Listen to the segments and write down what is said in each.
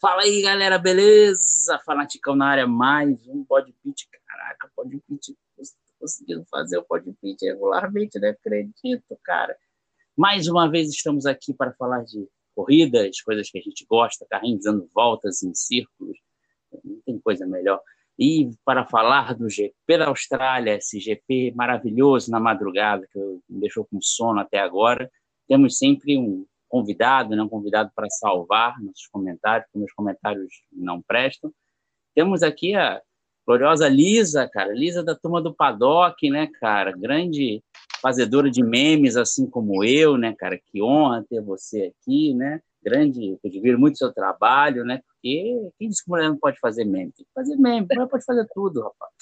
Fala aí, galera, beleza? Fanaticão na área, mais um podpitch. Caraca, podpitch, conseguindo fazer o podpitch regularmente, não acredito, cara. Mais uma vez estamos aqui para falar de corridas, coisas que a gente gosta, carrinhos dando voltas em círculos, não tem coisa melhor. E para falar do GP da Austrália, esse GP maravilhoso na madrugada, que me deixou com sono até agora, temos sempre um convidado, né, um convidado para salvar nossos comentários, porque meus comentários não prestam. Temos aqui a gloriosa Lisa, cara, Lisa da turma do Paddock, né, cara, grande fazedora de memes, assim como eu, né, cara, que honra ter você aqui, né, grande, eu admiro muito o seu trabalho, né, porque quem disse que mulher não pode fazer meme? Tem que fazer meme, mulher pode fazer tudo, rapaz.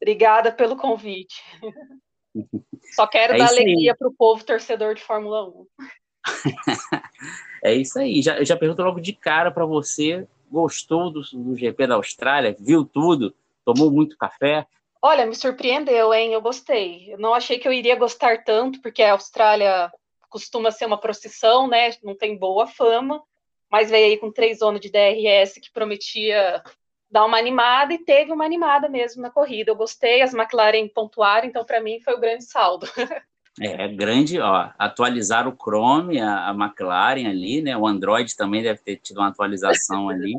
Obrigada pelo convite. Só quero é dar alegria para o povo torcedor de Fórmula 1 é isso aí. Já, eu já pergunto logo de cara para você: gostou do, do GP da Austrália? Viu tudo? Tomou muito café? Olha, me surpreendeu, hein? Eu gostei. Eu não achei que eu iria gostar tanto, porque a Austrália costuma ser uma procissão, né? Não tem boa fama, mas veio aí com três zonas de DRS que prometia dar uma animada e teve uma animada mesmo na corrida. Eu gostei, as McLaren pontuaram, então para mim foi o grande saldo. É, grande, ó, atualizar o Chrome, a, a, McLaren ali, né? O Android também deve ter tido uma atualização ali.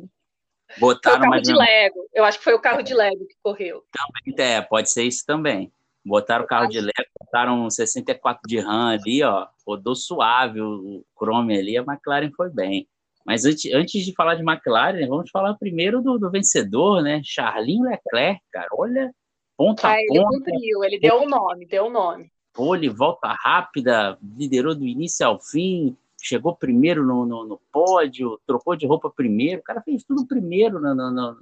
Botaram foi o carro de Lego. Eu acho que foi o carro é. de Lego que correu. Também, é, pode ser isso também. Botaram o carro de Lego, botaram 64 de RAM ali, ó, rodou suave o, Chrome ali, a McLaren foi bem. Mas antes, antes de falar de McLaren, vamos falar primeiro do, do vencedor, né? Charlinho Leclerc, cara, olha, ponta ah, a ponta. Ele cumpriu, ele deu o um nome, deu o um nome pole, volta rápida, liderou do início ao fim, chegou primeiro no, no, no, pódio, trocou de roupa primeiro. O cara fez tudo primeiro no, no, no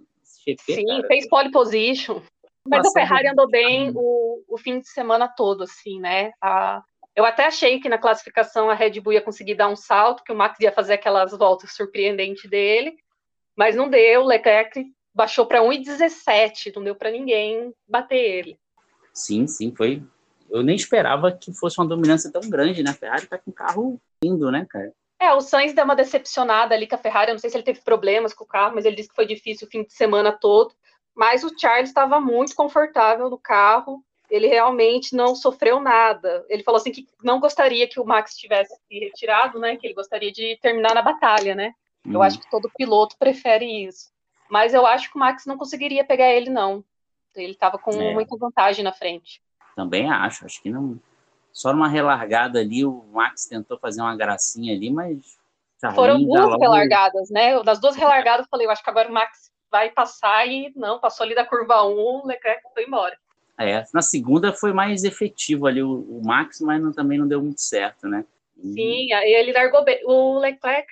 GP. Sim, cara. fez pole position. Mas a Ferrari andou bem o, o fim de semana todo, assim, né? A, eu até achei que na classificação a Red Bull ia conseguir dar um salto, que o Max ia fazer aquelas voltas surpreendentes dele, mas não deu. O Leclerc baixou para 1,17, não deu para ninguém bater ele. Sim, sim, foi eu nem esperava que fosse uma dominância tão grande, né? A Ferrari tá com um carro lindo, né, cara? É, o Sainz deu uma decepcionada ali com a Ferrari, eu não sei se ele teve problemas com o carro, mas ele disse que foi difícil o fim de semana todo. Mas o Charles estava muito confortável no carro, ele realmente não sofreu nada. Ele falou assim que não gostaria que o Max tivesse se retirado, né? Que ele gostaria de terminar na batalha, né? Hum. Eu acho que todo piloto prefere isso. Mas eu acho que o Max não conseguiria pegar ele, não. Ele estava com é. muita vantagem na frente. Também acho, acho que não. Só numa relargada ali, o Max tentou fazer uma gracinha ali, mas. Foram duas logo... relargadas, né? Das duas relargadas, eu falei, eu acho que agora o Max vai passar e não, passou ali da curva 1, o Leclerc foi embora. É, na segunda foi mais efetivo ali o, o Max, mas não, também não deu muito certo, né? Sim, ele largou bem. O Leclerc,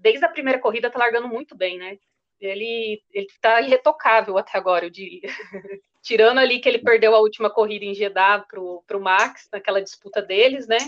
desde a primeira corrida, tá largando muito bem, né? Ele, ele tá irretocável até agora, eu diria. Tirando ali que ele perdeu a última corrida em Jeddah pro, pro Max, naquela disputa deles, né?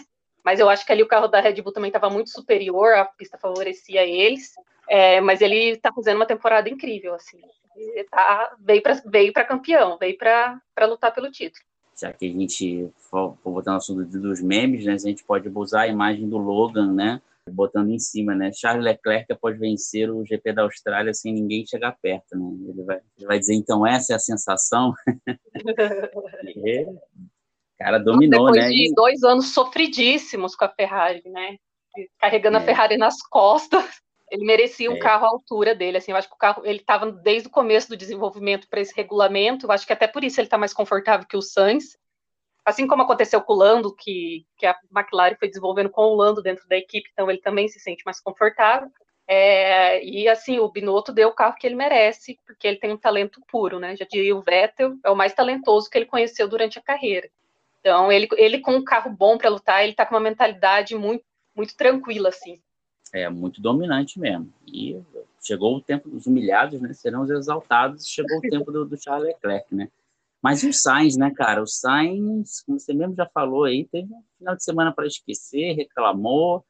Mas eu acho que ali o carro da Red Bull também estava muito superior, a pista favorecia eles. É, mas ele está fazendo uma temporada incrível, assim. Ele tá, veio para veio campeão, veio para lutar pelo título. Já que a gente for botar no assunto dos memes, né? A gente pode usar a imagem do Logan, né? Botando em cima, né? Charles Leclerc pode vencer o GP da Austrália sem ninguém chegar perto, né? Ele vai, ele vai dizer, então, essa é a sensação. e, cara, dominou, Depois né? Depois de dois anos sofridíssimos com a Ferrari, né? Carregando é. a Ferrari nas costas. Ele merecia um é. carro à altura dele, assim, eu acho que o carro, ele estava desde o começo do desenvolvimento para esse regulamento, eu acho que até por isso ele está mais confortável que o Sainz, assim como aconteceu com o Lando, que, que a McLaren foi desenvolvendo com o Lando dentro da equipe, então ele também se sente mais confortável. É, e assim, o Binotto deu o carro que ele merece, porque ele tem um talento puro, né? Já diria o Vettel, é o mais talentoso que ele conheceu durante a carreira. Então, ele, ele com um carro bom para lutar, ele tá com uma mentalidade muito, muito tranquila, assim. É, muito dominante mesmo. E chegou o tempo dos humilhados, né? Serão os exaltados, chegou o tempo do, do Charles Leclerc, né? Mas o Sainz, né, cara? O Sainz, como você mesmo já falou aí, teve um final de semana para esquecer, reclamou.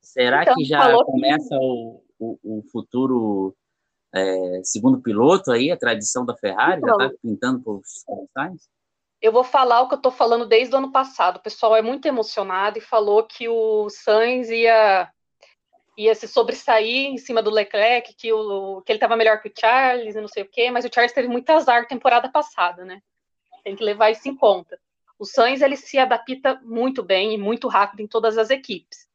Será então, que já começa que... o, o, o, futuro é, segundo piloto aí, a tradição da Ferrari? Então, já está pintando para o Sainz? Eu vou falar o que eu estou falando desde o ano passado. O pessoal é muito emocionado e falou que o Sainz ia, ia se sobressair em cima do Leclerc, que, o, que ele estava melhor que o Charles não sei o quê, mas o Charles teve muito azar temporada passada, né? Tem que levar isso em conta. O Sainz ele se adapta muito bem e muito rápido em todas as equipes.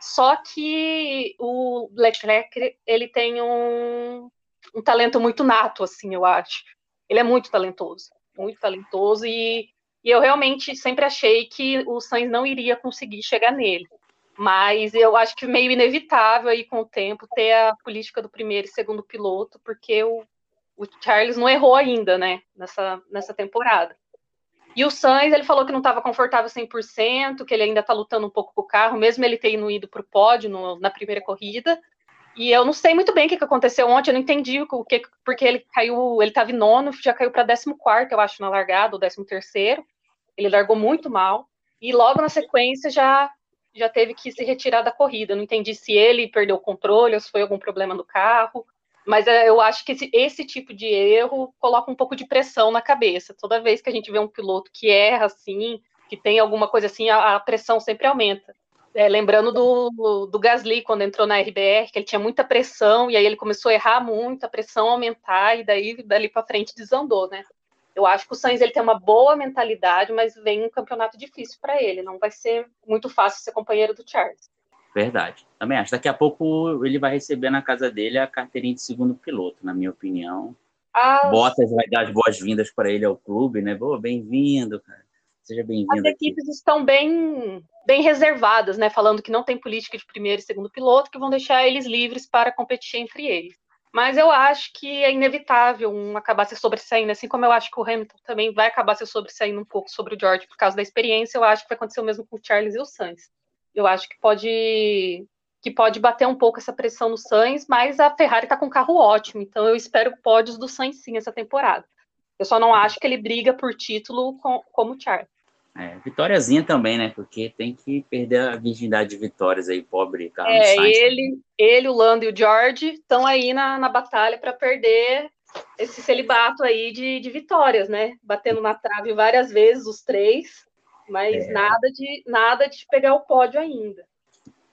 Só que o Leclerc ele tem um, um talento muito nato, assim, eu acho. Ele é muito talentoso, muito talentoso e, e eu realmente sempre achei que o Sainz não iria conseguir chegar nele. Mas eu acho que meio inevitável aí com o tempo ter a política do primeiro e segundo piloto, porque o, o Charles não errou ainda, né, nessa, nessa temporada. E o Sainz, ele falou que não estava confortável 100%, que ele ainda está lutando um pouco com o carro, mesmo ele tendo ido para o pódio no, na primeira corrida. E eu não sei muito bem o que, que aconteceu ontem, eu não entendi o que, porque ele caiu, ele estava em nono, já caiu para 14, eu acho, na largada, ou 13. Ele largou muito mal. E logo na sequência já já teve que se retirar da corrida. Não entendi se ele perdeu o controle ou se foi algum problema no carro. Mas é, eu acho que esse, esse, tipo de erro coloca um pouco de pressão na cabeça. Toda vez que a gente vê um piloto que erra assim, que tem alguma coisa assim, a, a pressão sempre aumenta. É, lembrando do, do Gasly, quando entrou na RBR, que ele tinha muita pressão, e aí ele começou a errar muito, a pressão aumentar, e daí dali para frente desandou, né? Eu acho que o Sainz ele tem uma boa mentalidade, mas vem um campeonato difícil para ele. Não vai ser muito fácil ser companheiro do Charles. Verdade. Também acho. Daqui a pouco ele vai receber na casa dele a carteirinha de segundo piloto, na minha opinião. As... Bottas vai dar as boas-vindas para ele ao clube, né? Boa, bem-vindo, cara. Seja bem-vindo. As equipes aqui. estão bem, bem reservadas, né? Falando que não tem política de primeiro e segundo piloto, que vão deixar eles livres para competir entre eles. Mas eu acho que é inevitável um acabar se sobressaindo, assim como eu acho que o Hamilton também vai acabar se sobressaindo um pouco sobre o George por causa da experiência, eu acho que vai acontecer o mesmo com o Charles e o Sainz. Eu acho que pode que pode bater um pouco essa pressão no Sainz, mas a Ferrari está com um carro ótimo, então eu espero pódios do Sainz sim essa temporada. Eu só não acho que ele briga por título com, como o Charles. É, vitóriazinha também, né? Porque tem que perder a virgindade de vitórias aí, pobre Carlos É, Sainz, ele, ele, o Lando e o George estão aí na, na batalha para perder esse celibato aí de, de vitórias, né? Batendo na trave várias vezes, os três, mas é. nada, de, nada de pegar o pódio ainda.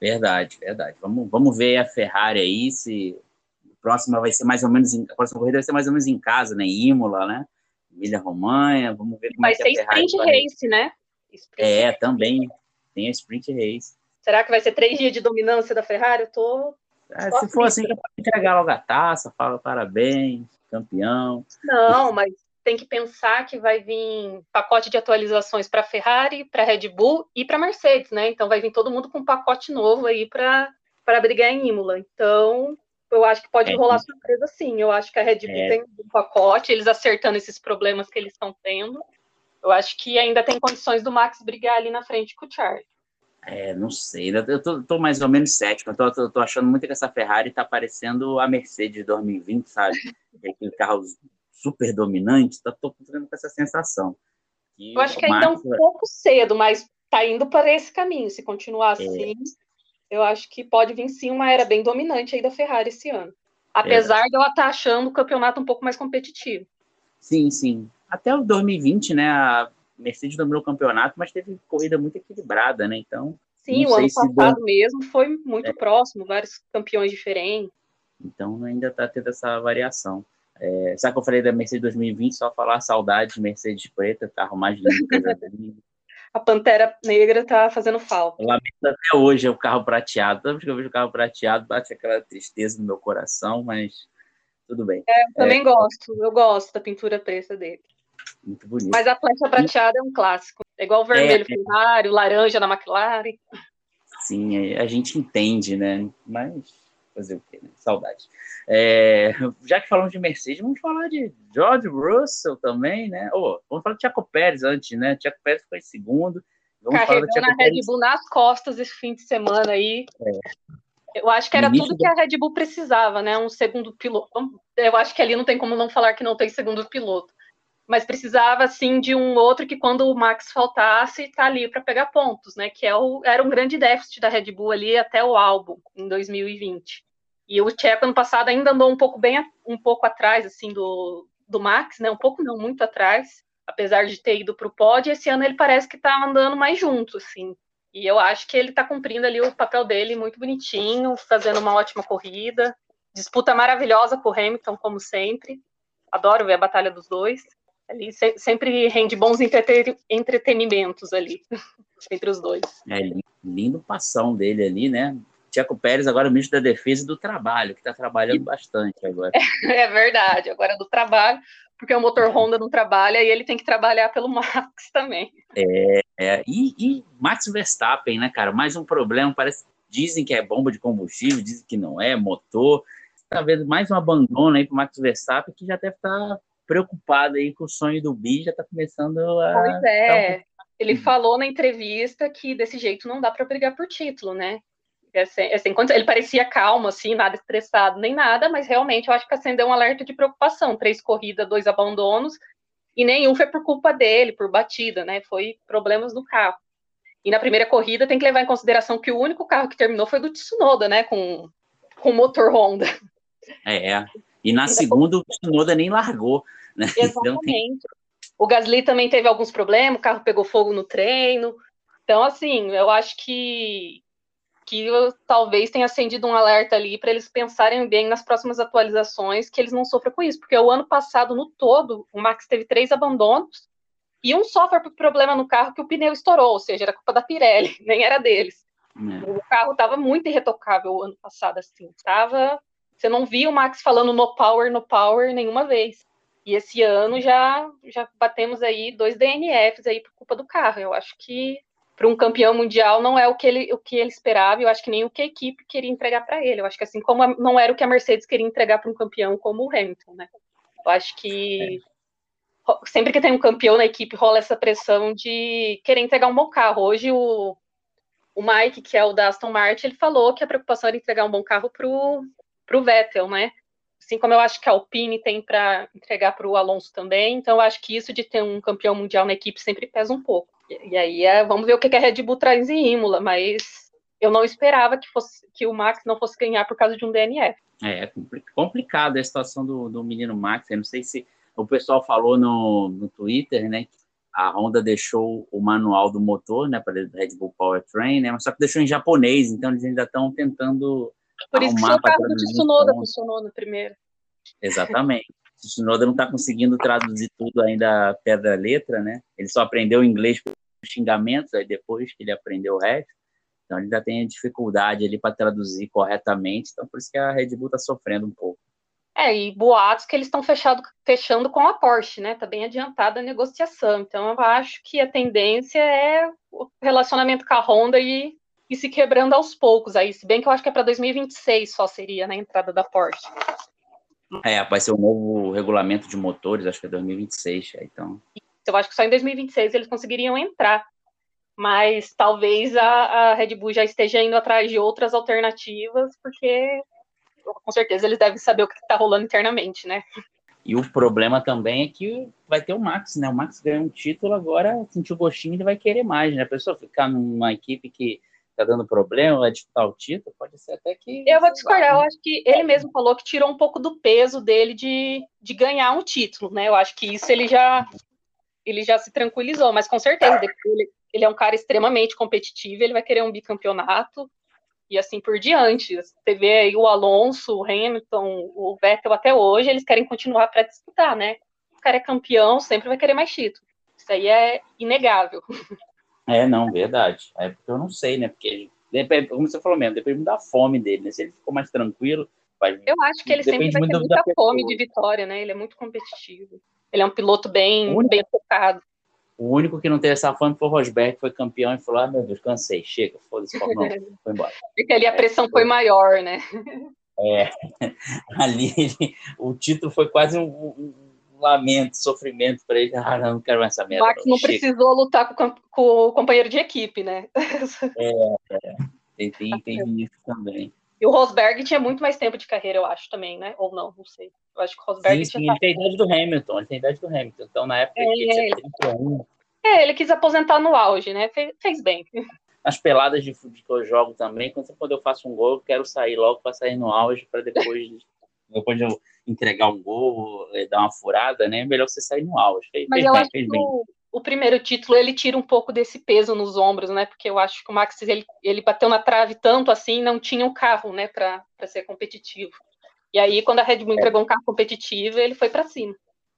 Verdade, verdade. Vamos, vamos ver a Ferrari aí, se a próxima vai ser mais ou menos, em, a próxima corrida vai ser mais ou menos em casa, né? Em Imola, né? Emília Romanha, vamos ver como vai é que ser sprint race, né? Sprint é, race. também tem a sprint race. Será que vai ser três dias de dominância da Ferrari? Eu tô. É, se for assim, entregar logo a taça, fala parabéns, campeão. Não, mas tem que pensar que vai vir pacote de atualizações para Ferrari, para Red Bull e para Mercedes, né? Então vai vir todo mundo com um pacote novo aí para brigar em Imola. Então eu acho que pode é, rolar surpresa sim. Eu acho que a Red Bull é. tem um pacote, eles acertando esses problemas que eles estão tendo. Eu acho que ainda tem condições do Max brigar ali na frente com o Charlie. É, não sei. Eu tô, tô mais ou menos cético. Eu tô, tô, tô, achando muito que essa Ferrari tá parecendo a Mercedes de 2020, sabe? Aquele carro super dominante. Tô, tô tendo essa sensação. eu acho que ainda é um pouco cedo, mas tá indo para esse caminho. Se continuar é. Eu acho que pode vir sim uma era bem dominante aí da Ferrari esse ano. Apesar é. de ela estar tá achando o campeonato um pouco mais competitivo. Sim, sim. Até o 2020, né? A Mercedes dominou o campeonato, mas teve corrida muito equilibrada, né? Então. Sim, o ano passado mesmo foi muito é. próximo, vários campeões diferentes. Então ainda está tendo essa variação. É, sabe que eu falei da Mercedes 2020? Só falar saudade de Mercedes preta, carro mais lindo que eu já vi a Pantera Negra tá fazendo falta. Eu lamento até hoje o carro prateado. Toda vez que eu vejo o carro prateado, bate aquela tristeza no meu coração, mas tudo bem. É, eu também é, gosto, eu gosto da pintura preta dele. Muito bonito. Mas a flecha prateada é um clássico. É igual o vermelho é, Ferrari, o laranja da McLaren. Sim, a gente entende, né? Mas fazer o quê? Né? Saudade. É, já que falamos de Mercedes, vamos falar de George Russell também, né? Oh, vamos falar de Tiago Pérez antes, né? Tiago Pérez foi em segundo. Vamos Carregando a Red Bull nas costas esse fim de semana aí. É. Eu acho que era tudo que a Red Bull precisava, né? Um segundo piloto. Eu acho que ali não tem como não falar que não tem segundo piloto. Mas precisava, assim, de um outro que quando o Max faltasse, tá ali para pegar pontos, né? Que é o, era um grande déficit da Red Bull ali até o álbum, em 2020. E o Tcheco ano passado ainda andou um pouco bem um pouco atrás assim do, do Max, né? Um pouco não muito atrás, apesar de ter ido para o pódio. Esse ano ele parece que está andando mais junto, assim. E eu acho que ele está cumprindo ali o papel dele muito bonitinho, fazendo uma ótima corrida. Disputa maravilhosa com o Hamilton, como sempre. Adoro ver a batalha dos dois. Ali sempre rende bons entretenimentos ali entre os dois. É lindo passão dele ali, né? Tiago Pérez agora é o ministro da Defesa e do Trabalho, que está trabalhando bastante agora. É verdade, agora é do trabalho, porque o motor Honda não trabalha e ele tem que trabalhar pelo Max também. É, é e, e, Max Verstappen, né, cara? Mais um problema, parece dizem que é bomba de combustível, dizem que não é, motor. Talvez mais um abandono aí para Max Verstappen, que já deve estar tá preocupado aí com o sonho do Bi, já está começando a. Pois é. Um... Ele falou na entrevista que desse jeito não dá para brigar por título, né? Assim, assim, ele parecia calmo, assim, nada estressado nem nada, mas realmente eu acho que acendeu um alerta de preocupação. Três corridas, dois abandonos, e nenhum foi por culpa dele, por batida, né? Foi problemas do carro. E na primeira corrida tem que levar em consideração que o único carro que terminou foi do Tsunoda, né? Com, com motor Honda. É, é. e na segunda o Tsunoda nem largou. Né? Exatamente. Tem... O Gasly também teve alguns problemas, o carro pegou fogo no treino. Então, assim, eu acho que que talvez tenha acendido um alerta ali para eles pensarem bem nas próximas atualizações, que eles não sofram com isso, porque o ano passado, no todo, o Max teve três abandonos e um sofre por problema no carro que o pneu estourou, ou seja, era culpa da Pirelli, nem era deles. É. O carro estava muito irretocável o ano passado, assim, tava... Você não via o Max falando no power, no power nenhuma vez. E esse ano já já batemos aí dois DNFs aí por culpa do carro. Eu acho que para um campeão mundial não é o que ele o que ele esperava, eu acho que nem o que a equipe queria entregar para ele. Eu acho que assim como a, não era o que a Mercedes queria entregar para um campeão como o Hamilton, né? Eu acho que é. sempre que tem um campeão na equipe rola essa pressão de querer entregar um bom carro. Hoje o o Mike, que é o da Aston Martin, ele falou que a preocupação era entregar um bom carro pro pro Vettel, né? Assim como eu acho que a Alpine tem para entregar para o Alonso também, então eu acho que isso de ter um campeão mundial na equipe sempre pesa um pouco. E aí é, vamos ver o que a Red Bull traz em Imola, mas eu não esperava que, fosse, que o Max não fosse ganhar por causa de um DNF. É, é complicado a situação do, do menino Max. Eu não sei se o pessoal falou no, no Twitter, né? A Honda deixou o manual do motor, né, para Red Bull Powertrain, né, mas só que deixou em japonês, então eles ainda estão tentando Por isso que o carro do Tsunoda funcionou no primeiro. Exatamente. O Tsunoda não está conseguindo traduzir tudo ainda pedra letra, né? Ele só aprendeu inglês por xingamentos, aí depois que ele aprendeu o resto. Então ele ainda tem dificuldade ali para traduzir corretamente, então por isso que a Red Bull está sofrendo um pouco. É, e boatos que eles estão fechando com a Porsche, né? Tá bem adiantada a negociação. Então eu acho que a tendência é o relacionamento com a Honda e, e se quebrando aos poucos aí, se bem que eu acho que é para 2026 só seria na né, entrada da Porsche. É, vai ser o um novo regulamento de motores, acho que é 2026, é, então. Eu acho que só em 2026 eles conseguiriam entrar, mas talvez a, a Red Bull já esteja indo atrás de outras alternativas, porque com certeza eles devem saber o que está rolando internamente, né? E o problema também é que vai ter o Max, né? O Max ganhou um título, agora sentiu gostinho e vai querer mais, né? A pessoa ficar numa equipe que tá dando problema, vai disputar o título, pode ser até que. Eu vou discordar, eu acho que ele mesmo falou que tirou um pouco do peso dele de, de ganhar um título, né? Eu acho que isso ele já ele já se tranquilizou, mas com certeza ele, ele é um cara extremamente competitivo, ele vai querer um bicampeonato e assim por diante. Você vê aí o Alonso, o Hamilton, o Vettel até hoje, eles querem continuar para disputar, né? O cara é campeão, sempre vai querer mais título. Isso aí é inegável. É, não, verdade. É porque eu não sei, né? Porque, como você falou mesmo, depende da fome dele, né? Se ele ficou mais tranquilo. Vai, eu acho que ele sempre vai ter muita fome de vitória, né? Ele é muito competitivo. Ele é um piloto bem, único, bem focado. O único que não teve essa fome foi o Rosberg, que foi campeão e falou: ah, meu Deus, cansei, chega, foda-se, foi embora. Porque ali a pressão é, foi maior, né? É, ali o título foi quase um, um lamento, sofrimento para ele. Ah, não, não quero mais essa merda. Max não, precisou lutar com, com, o companheiro de equipe, né? É, é. Tem, tem, tem isso também. E o Rosberg tinha muito mais tempo de carreira, eu acho, também, né? Ou não, não sei. Eu acho que o Rosberg sim, tinha. Sim, ele tem a idade do Hamilton, ele tem a idade do Hamilton. Então, na época, é, ele tinha 31. É, ele quis aposentar no auge, né? Fez, fez bem. Nas peladas de futebol que eu jogo também, quando eu faço um gol, eu quero sair logo para sair no auge, para depois, depois de eu entregar um gol, eh, dar uma furada, né? Melhor você sair no auge. Mas eu bem, acho que o, o primeiro título ele tira um pouco desse peso nos ombros, né? Porque eu acho que o Max ele, ele bateu na trave tanto assim, não tinha um carro, né, para ser competitivo. E aí, quando a Red Bull é. entregou um carro competitivo, ele foi para cima.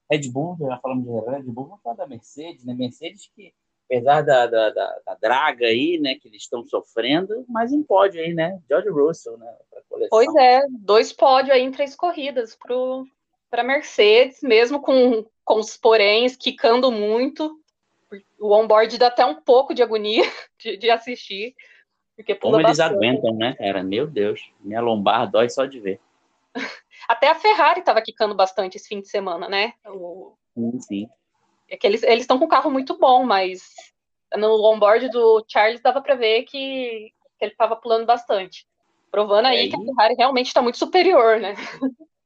Red Bull, já falamos de Red Bull, vamos falar da Mercedes, né? Mercedes que, apesar da, da, da, da draga aí, né, que eles estão sofrendo, mas em pódio aí, né? George Russell, né? Pois é, dois pódios aí em três corridas para Mercedes, mesmo com, com os poréns, quicando muito. O onboard dá até um pouco de agonia de, de assistir. Porque Como eles bastante. aguentam, né, cara? Meu Deus, minha lombar dói só de ver. Até a Ferrari estava quicando bastante esse fim de semana, né? O... Sim, sim. É que eles estão com um carro muito bom, mas no onboard do Charles dava para ver que, que ele estava pulando bastante. Provando aí, aí que a Ferrari realmente está muito superior, né?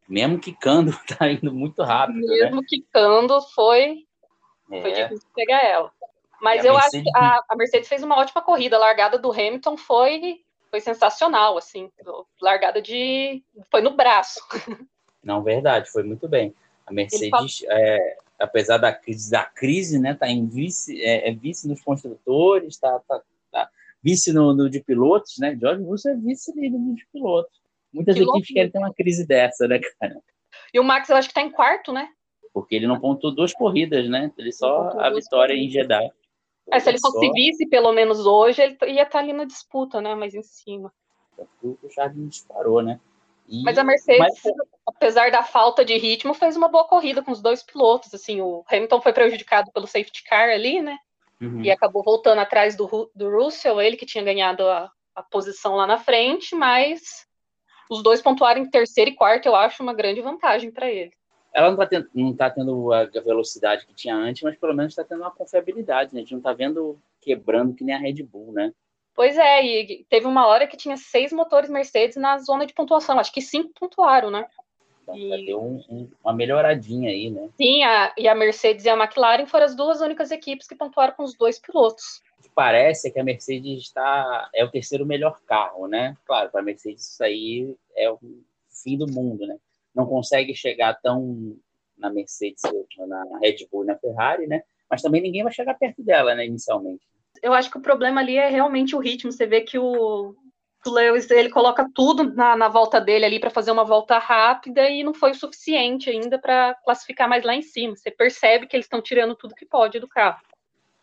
Mesmo quicando, tá indo muito rápido. Né? Mesmo né? quicando, foi, é. foi difícil pegar ela. Mas eu Mercedes... acho que a, a, Mercedes fez uma ótima corrida. A largada do Hamilton foi, foi sensacional, assim. Largada de. Foi no braço. Não, verdade, foi muito bem. A Mercedes, é, apesar da crise, da crise, né, tá em vice, é, é vice nos construtores, tá, tá, tá vice no, no, de pilotos, né? George Russell é vice líder de pilotos. Muitas que equipes querem ter uma crise dessa, né, cara? E o Max, eu acho que tá em quarto, né? Porque ele não pontuou duas corridas, né? Ele só a vitória corridas. em Jeddah. É, se ele fosse vice, pelo menos hoje, ele ia estar tá ali na disputa, né? Mais em cima. O Charles disparou, né? E... Mas a Mercedes, Mas... apesar da falta de ritmo, fez uma boa corrida com os dois pilotos. Assim, o Hamilton foi prejudicado pelo safety car ali, né? Uhum. E acabou voltando atrás do, do Russell, ele que tinha ganhado a, a posição lá na frente, mas os dois pontuarem em terceiro e quarto, eu acho uma grande vantagem para ele ela não está tendo, não tá tendo a velocidade que tinha antes, mas pelo menos está tendo uma confiabilidade, né? A gente não está vendo quebrando que nem a Red Bull, né? Pois é, e teve uma hora que tinha seis motores Mercedes na zona de pontuação, acho que cinco pontuaram, né? Então, e... deu um, um, uma melhoradinha aí, né? Sim, a, e a Mercedes e a McLaren foram as duas únicas equipes que pontuaram com os dois pilotos. O que parece é que a Mercedes está é o terceiro melhor carro, né? Claro, para a Mercedes isso aí é o fim do mundo, né? Não consegue chegar tão na Mercedes, na Red Bull, na Ferrari, né? Mas também ninguém vai chegar perto dela, né, inicialmente. Eu acho que o problema ali é realmente o ritmo. Você vê que o, o Lewis ele coloca tudo na, na volta dele ali para fazer uma volta rápida e não foi o suficiente ainda para classificar mais lá em cima. Você percebe que eles estão tirando tudo que pode do carro.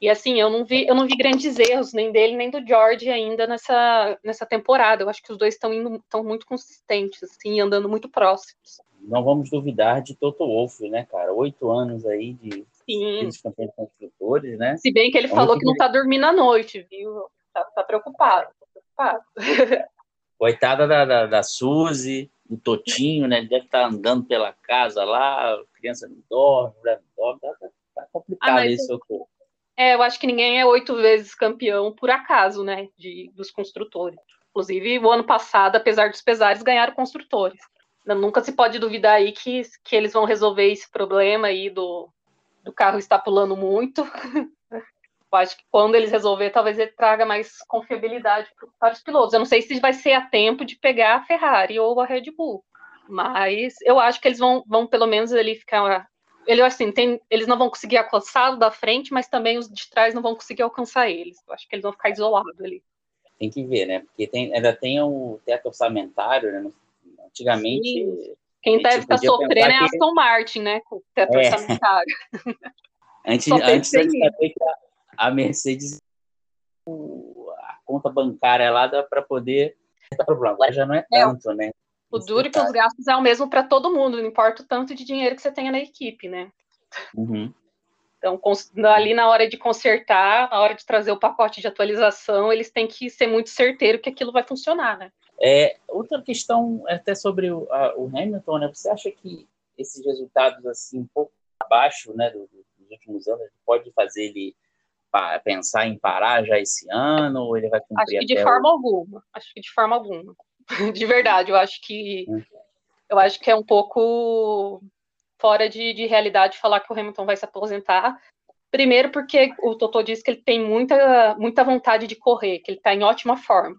E assim, eu não vi, eu não vi grandes erros nem dele nem do George ainda nessa, nessa temporada. Eu acho que os dois estão indo estão muito consistentes, assim, andando muito próximos. Não vamos duvidar de Toto Wolff, né, cara? Oito anos aí de campeão de construtores, né? Se bem que ele falou que não está dormindo à noite, viu? Tá, tá preocupado, tá preocupado. Coitada da, da, da Suzy, do Totinho, né? Ele deve estar tá andando pela casa lá, criança não dorme, mulher não dorme, tá, tá, tá complicado ah, isso. Eu... É, eu acho que ninguém é oito vezes campeão por acaso, né? De, dos construtores. Inclusive, o ano passado, apesar dos pesares, ganharam construtores. Nunca se pode duvidar aí que, que eles vão resolver esse problema aí do, do carro estar pulando muito. Eu acho que quando eles resolver, talvez ele traga mais confiabilidade para os pilotos. Eu não sei se vai ser a tempo de pegar a Ferrari ou a Red Bull, mas eu acho que eles vão, vão pelo menos ali ficar ele assim, tem, eles não vão conseguir alcançá-lo da frente, mas também os de trás não vão conseguir alcançar eles. Eu acho que eles vão ficar isolados ali. Tem que ver, né? Porque tem, ainda tem o teto orçamentário, né? Antigamente. Sim. Quem deve estar sofrendo é a Aston Martin, né? Com o teto é. orçamentário. antes, antes de saber que a, a Mercedes a conta bancária lá dá para poder. Agora já não é, é tanto, é. né? O duro que os gastos é o mesmo para todo mundo, não importa o tanto de dinheiro que você tenha na equipe, né? Uhum. Então, ali na hora de consertar, na hora de trazer o pacote de atualização, eles têm que ser muito certeiros que aquilo vai funcionar, né? É, outra questão é até sobre o, a, o, Hamilton, né? Você acha que esses resultados assim um pouco abaixo, né, dos, dos últimos anos, pode fazer ele pensar em parar já esse ano ou ele vai cumprir Acho que de forma o... alguma. Acho que de forma alguma. de verdade, eu acho que eu acho que é um pouco fora de, de realidade falar que o Hamilton vai se aposentar. Primeiro, porque o Totó disse que ele tem muita, muita vontade de correr, que ele está em ótima forma.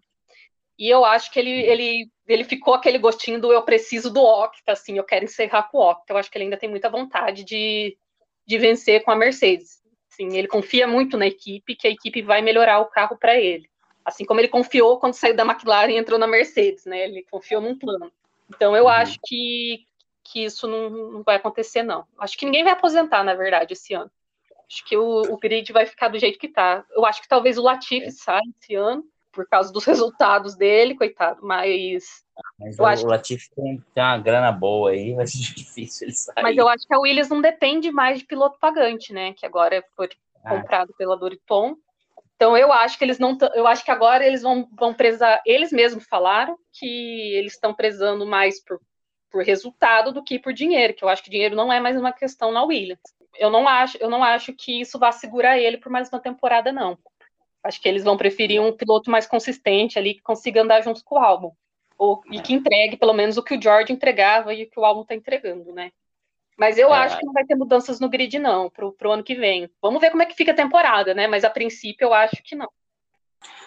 E eu acho que ele, ele, ele ficou aquele gostinho do eu preciso do Octa, assim, eu quero encerrar com o Octa. Eu acho que ele ainda tem muita vontade de, de vencer com a Mercedes. Sim, ele confia muito na equipe, que a equipe vai melhorar o carro para ele. Assim como ele confiou quando saiu da McLaren e entrou na Mercedes, né? Ele confiou num plano. Então eu uhum. acho que, que isso não, não, vai acontecer, não. Acho que ninguém vai aposentar, na verdade, esse ano. Acho que o, o grid vai ficar do jeito que está. Eu acho que talvez o Latifi é. saia esse ano, por causa dos resultados dele, coitado, mas. Mas eu o, acho Latifi tem, tem uma grana boa aí, vai ser difícil ele sair. Mas eu acho que a Williams não depende mais de piloto pagante, né? Que agora foi ah. comprado pela Doriton. Então eu acho que eles não, eu acho que agora eles vão, vão prezar, eles mesmos falaram que eles estão prezando mais por, por resultado do que por dinheiro, que eu acho que dinheiro não é mais uma questão na Williams. Eu não acho, eu não acho que isso vá segurar ele por mais uma temporada não. Acho que eles vão preferir um piloto mais consistente ali que consiga andar junto com o álbum. Ou, e que entregue pelo menos o que o George entregava e o que o álbum está entregando, né? Mas eu é. acho que não vai ter mudanças no grid, não, pro, pro ano que vem. Vamos ver como é que fica a temporada, né? Mas a princípio eu acho que não.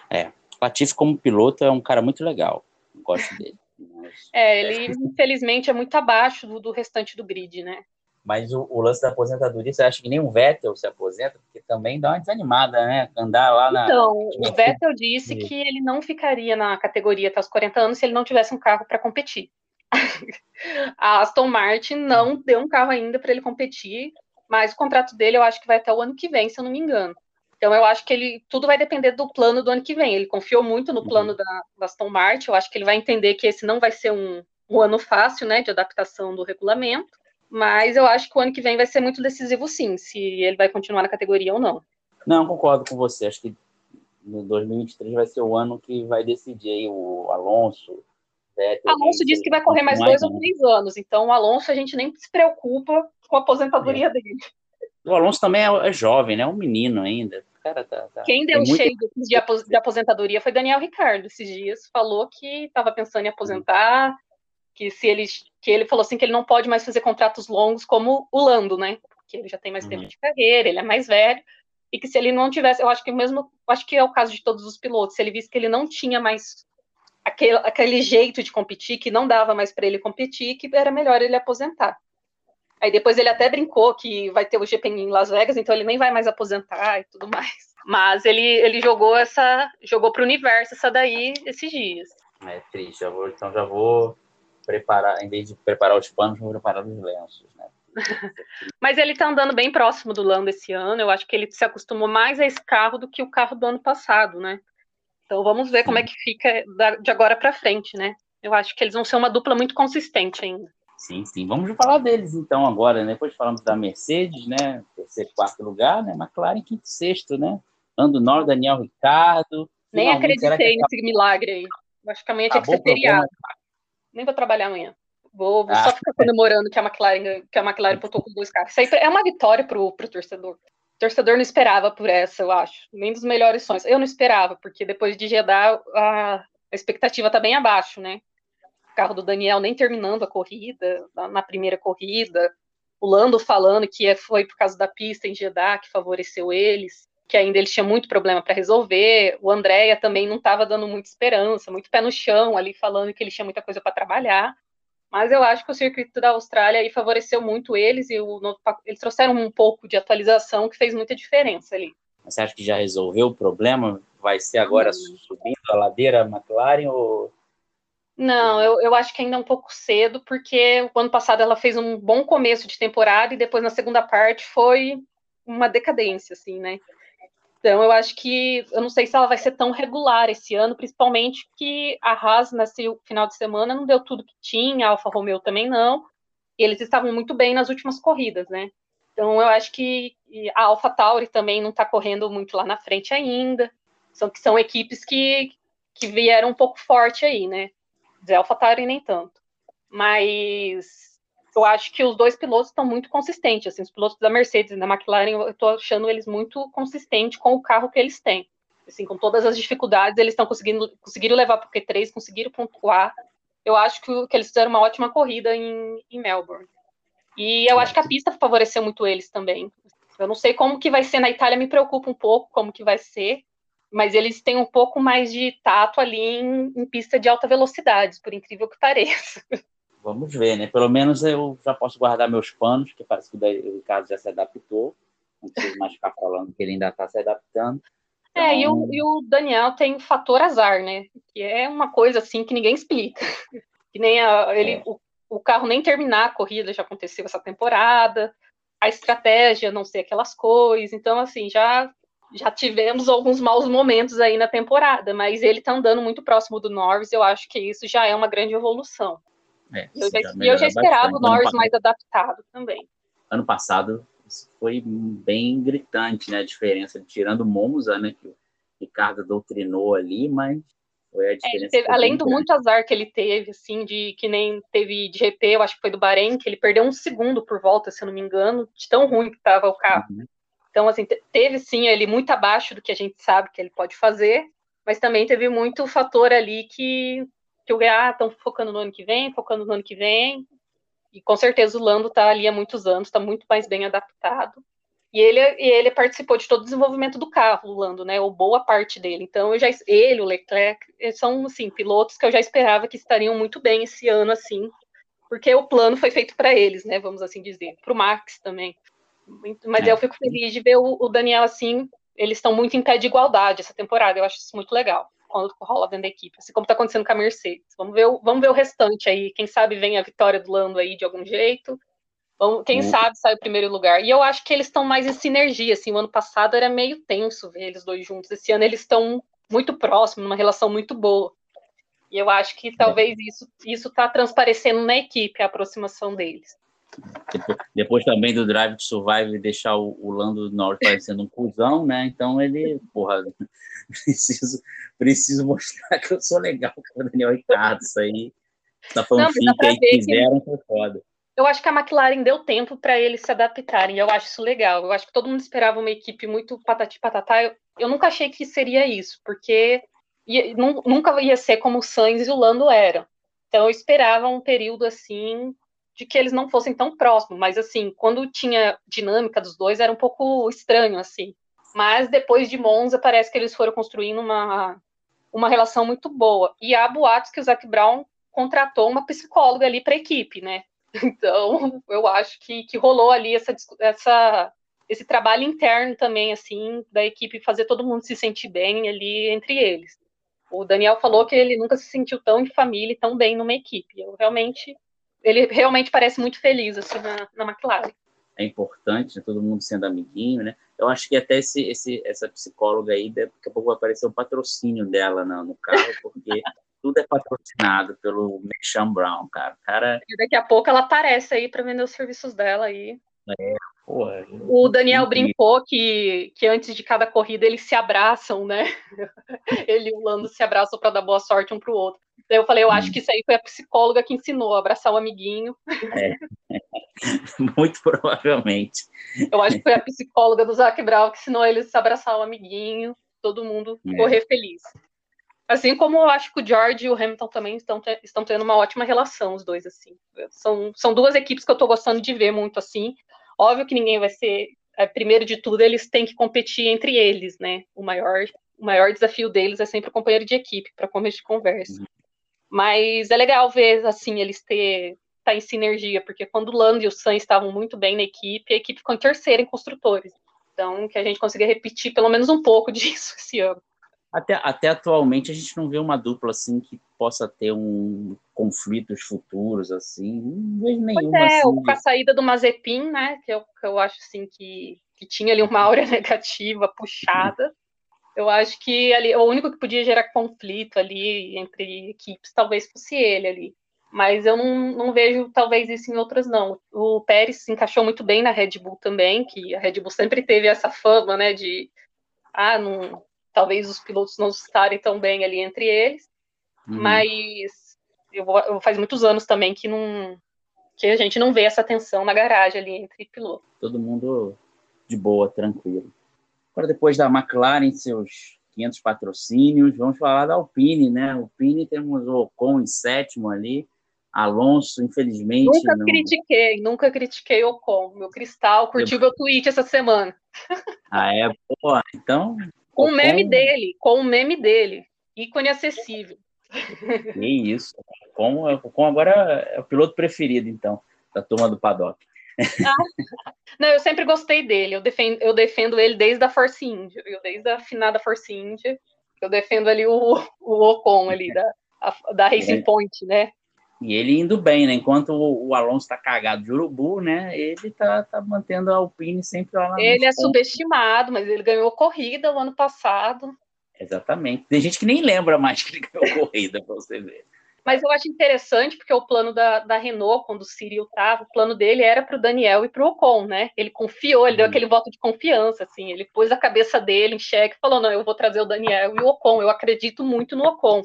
É, Latifi como piloto é um cara muito legal. Gosto dele. Mas... É, ele infelizmente é muito abaixo do, do restante do grid, né? Mas o, o, lance da aposentadoria, você acha que nem o Vettel se aposenta? Porque também dá uma desanimada, né? Andar lá na. Então, o Vettel disse que ele não ficaria na categoria até os 40 anos se ele não tivesse um carro para competir. a Aston Martin não deu um carro ainda para ele competir, mas o contrato dele eu acho que vai até o ano que vem, se eu não me engano. Então eu acho que ele tudo vai depender do plano do ano que vem. Ele confiou muito no plano uhum. da, da Aston Martin. Eu acho que ele vai entender que esse não vai ser um, um ano fácil, né, de adaptação do regulamento. Mas eu acho que o ano que vem vai ser muito decisivo, sim, se ele vai continuar na categoria ou não. Não, concordo com você. Acho que no 2023 vai ser o ano que vai decidir aí o Alonso, Vettel. Alonso disse que vai correr mais dois ou três anos, então o Alonso a gente nem se preocupa com a aposentadoria é. dele. O Alonso também é, é, jovem, né? É um menino ainda. Cara, tá, tá. Quem deu cheio de, de aposentadoria foi Daniel Ricardo esses dias. Falou que estava pensando em aposentar, que se ele, que ele falou assim que ele não pode mais fazer contratos longos como o Lando, né? Porque ele já tem mais uhum. tempo de carreira, ele é mais velho e que se ele não tivesse, eu acho que mesmo, acho que é o caso de todos os pilotos, se ele visse que ele não tinha mais aquele, aquele jeito de competir, que não dava mais para ele competir, que era melhor ele aposentar. Aí depois ele até brincou que vai ter o GP em Las Vegas, então ele nem vai mais aposentar e tudo mais. Mas ele, ele jogou essa, jogou para o universo essa daí esses dias. É triste, já vou, então já vou preparar, em vez de preparar os panos, vou preparar os lenços, né? Mas ele tá andando bem próximo do Lando esse ano. Eu acho que ele se acostumou mais a esse carro do que o carro do ano passado, né? Então vamos ver como é que fica de agora para frente, né? Eu acho que eles vão ser uma dupla muito consistente ainda. Sim, sim. Vamos falar deles então agora, né? Depois falamos da Mercedes, né? Terceiro, quarto lugar, né? McLaren, quinto, sexto, né? Ando Norte, Daniel Ricardo. Nem acreditei nesse milagre aí. Acho que amanhã tinha que ser feriado. Nem vou trabalhar amanhã. Vou, vou ah. só ficar comemorando que a McLaren, que a McLaren botou com dois carros. Isso aí é uma vitória pro, pro torcedor. Torcedor não esperava por essa, eu acho. Nem dos melhores sonhos. Eu não esperava, porque depois de Jeddah, a, expectativa está bem abaixo, né? O carro do Daniel nem terminando a corrida, na, na primeira corrida. O Lando falando que é, foi por causa da pista em Jeddah que favoreceu eles, que ainda ele tinha muito problema para resolver. O Andréia também não estava dando muita esperança, muito pé no chão ali, falando que ele tinha muita coisa para trabalhar. Mas eu acho que o circuito da Austrália aí favoreceu muito eles e o, eles trouxeram um pouco de atualização que fez muita diferença ali. Você acha que já resolveu o problema? Vai ser agora hum. subindo a ladeira McLaren ou não, eu, eu acho que ainda é um pouco cedo, porque o ano passado ela fez um bom começo de temporada e depois na segunda parte foi uma decadência, assim, né? Então, eu acho que eu não sei se ela vai ser tão regular esse ano, principalmente que a Haas, nesse final de semana, não deu tudo que tinha, a Alfa Romeo também não. E eles estavam muito bem nas últimas corridas, né? Então, eu acho que a Alfa Tauri também não está correndo muito lá na frente ainda. São que são equipes que, que vieram um pouco forte aí, né? De Alfa Tauri nem tanto. Mas eu acho que os dois pilotos estão muito consistentes. Assim, os pilotos da Mercedes e da McLaren, eu estou achando eles muito consistentes com o carro que eles têm. Assim, com todas as dificuldades, eles estão conseguindo conseguiram levar para o Q3, conseguiram pontuar. Eu acho que, que eles fizeram uma ótima corrida em, em Melbourne. E eu acho que a pista favoreceu muito eles também. Eu não sei como que vai ser na Itália, me preocupa um pouco como que vai ser, mas eles têm um pouco mais de tato ali em, em pista de alta velocidade, por incrível que pareça. Vamos ver, né? Pelo menos eu já posso guardar meus panos, que parece que o Ricardo já se adaptou. não preciso mais ficar falando que ele ainda está se adaptando. Então... É, e o, então e o, Daniel tem o fator azar, né? Que é uma coisa assim que ninguém explica. Que nem a, ele, é. o, o carro nem terminar a corrida já aconteceu essa temporada, a estratégia não ser aquelas coisas, então assim, já já tivemos alguns maus momentos aí na temporada, mas ele tá andando muito próximo do Norris, eu acho que isso já é uma grande evolução. É, eu já, eu já esperava bastante. o Norris mais adaptado também. Ano passado foi bem gritante, né? A diferença, tirando Monza, né? Que o Ricardo doutrinou ali, mas foi a é, diferença. É, teve, além do grande. muito azar que ele teve, assim, de que nem teve de GP, eu acho que foi do Bahrein, que ele perdeu um segundo por volta, se eu não me engano, de tão ruim que estava o carro. Uhum. Então, assim, teve sim ele muito abaixo do que a gente sabe que ele pode fazer, mas também teve muito fator ali que, que o ah, estão focando no ano que vem, focando no ano que vem, e com certeza o Lando está ali há muitos anos, está muito mais bem adaptado. E ele, ele participou de todo o desenvolvimento do carro, o Lando, né? Ou boa parte dele. Então, eu já, ele, o Leclerc, são assim, pilotos que eu já esperava que estariam muito bem esse ano, assim, porque o plano foi feito para eles, né? Vamos assim dizer. Para o Max também. Mas é. eu fico feliz de ver o, o Daniel assim. Eles estão muito em pé de igualdade essa temporada. Eu acho isso muito legal quando rola dentro da equipe, assim como está acontecendo com a Mercedes. Vamos ver, o, vamos ver o restante aí. Quem sabe vem a vitória do Lando aí de algum jeito. Vamos, quem uhum. sabe sai o primeiro lugar. E eu acho que eles estão mais em sinergia. Assim, o ano passado era meio tenso ver eles dois juntos. Esse ano eles estão muito próximos, numa relação muito boa. E eu acho que talvez isso isso está transparecendo na equipe, a aproximação deles. Depois também do Drive to Survive deixar o, o Lando Norris parecendo um cuzão, né? Então ele, porra, preciso, preciso mostrar que eu sou legal com o Daniel Ricardo. Isso aí, essa fanfic aí que fizeram foi foda. Eu acho que a McLaren deu tempo para eles se adaptarem. Eu acho isso legal. Eu acho que todo mundo esperava uma equipe muito patati patatá. Eu, eu nunca achei que seria isso, porque ia, nunca ia ser como o Sainz e o Lando eram. Então eu esperava um período assim de que eles não fossem tão próximos, mas assim, quando tinha dinâmica dos dois era um pouco estranho assim. Mas depois de Monza parece que eles foram construindo uma uma relação muito boa. E há boatos que o Zac Brown contratou uma psicóloga ali para a equipe, né? Então, eu acho que, que rolou ali essa, essa, esse trabalho interno também, assim, da equipe fazer todo mundo se sentir bem ali entre eles. O Daniel falou que ele nunca se sentiu tão de família e tão bem numa equipe. Eu realmente ele realmente parece muito feliz assim na, na McLaren. É importante, né, todo mundo sendo amiguinho, né? Eu acho que até esse, esse, essa psicóloga aí, daqui a pouco vai aparecer o um patrocínio dela no, no carro, porque tudo é patrocinado pelo Mechan Brown, cara. cara. E daqui a pouco ela aparece aí para vender os serviços dela aí. É, porra, o Daniel brincou que, que antes de cada corrida eles se abraçam, né? Ele e o Lando se abraçam para dar boa sorte um para o outro. Daí eu falei, eu acho hum. que isso aí foi a psicóloga que ensinou a abraçar o amiguinho. É. Muito provavelmente. Eu acho que foi a psicóloga do Zac Brown que ensinou eles a abraçar o amiguinho, todo mundo é. correr feliz. Assim como eu acho que o George e o Hamilton também estão, estão tendo uma ótima relação, os dois, assim. São, são duas equipes que eu estou gostando de ver muito, assim. Óbvio que ninguém vai ser... É, primeiro de tudo, eles têm que competir entre eles, né? O maior, o maior desafio deles é sempre o companheiro de equipe, para começo de conversa. Uhum. Mas é legal ver, assim, eles ter tá em sinergia, porque quando o Lando e o Sainz estavam muito bem na equipe, a equipe ficou em terceiro em construtores. Então, que a gente consiga repetir pelo menos um pouco disso esse ano. Até, até atualmente a gente não vê uma dupla assim que possa ter um conflitos futuros assim, não vejo nenhuma. Pois é, assim, com a saída do Mazepin, né, que eu, que eu acho assim que, que tinha ali uma aura negativa puxada. Eu acho que ali o único que podia gerar conflito ali entre equipes talvez fosse ele ali. Mas eu não, não vejo talvez isso em outras não. O Pérez se encaixou muito bem na Red Bull também, que a Red Bull sempre teve essa fama, né, de ah, não, talvez os pilotos não estarem tão bem ali entre eles. Uhum. Mas eu, eu, faz muitos anos também que não que a gente não vê essa tensão na garagem ali entre pilotos. Todo mundo de boa, tranquilo. Agora, depois da McLaren, seus 500 patrocínios, vamos falar da Alpine, né? Alpine temos o Ocon em sétimo ali, Alonso, infelizmente. Nunca não... critiquei, nunca critiquei o Ocon. Meu cristal curtiu Eu... meu tweet essa semana. Ah, é? Pô, então. Com o meme dele, com o meme dele. Ícone acessível. Que isso. Ocon, Ocon agora é o piloto preferido, então, da turma do paddock. Ah, não, eu sempre gostei dele. Eu defendo, eu defendo ele desde a Force India, eu desde a finada Force India. Eu defendo ali o, o Ocon ali da, a, da Racing é. Point, né? E ele indo bem, né? Enquanto o, o Alonso está cagado de urubu, né? Ele tá, tá mantendo a Alpine sempre lá. Ele é pontos. subestimado, mas ele ganhou corrida o ano passado. Exatamente. Tem gente que nem lembra mais que ele ganhou corrida, para você ver. Mas eu acho interessante, porque o plano da, da Renault, quando o Cyril estava, o plano dele era para o Daniel e para o Ocon, né? Ele confiou, ele deu uhum. aquele voto de confiança, assim, ele pôs a cabeça dele em xeque e falou: não, eu vou trazer o Daniel e o Ocon, eu acredito muito no Ocon.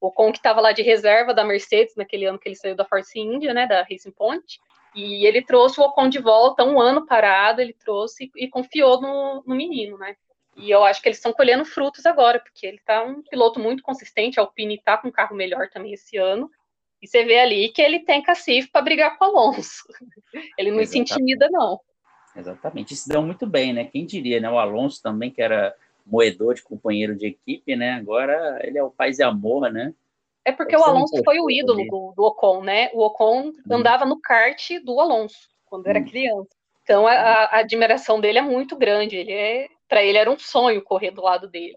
O Ocon que estava lá de reserva da Mercedes naquele ano que ele saiu da Force India, né, da Racing Point, e ele trouxe o Ocon de volta, um ano parado, ele trouxe e, e confiou no, no menino, né? E eu acho que eles estão colhendo frutos agora, porque ele está um piloto muito consistente, a Alpine está com um carro melhor também esse ano. E você vê ali que ele tem cacife para brigar com o Alonso. Ele não Exatamente. se intimida, não. Exatamente, isso deu muito bem, né? Quem diria, né? O Alonso também, que era moedor de companheiro de equipe, né? Agora ele é o paz e amor, né? É porque o Alonso um foi o ídolo do, do, Ocon, né? O Ocon hum. andava no kart do Alonso quando era criança. Então a, a, admiração dele é muito grande. Ele é para ele era um sonho correr do lado dele.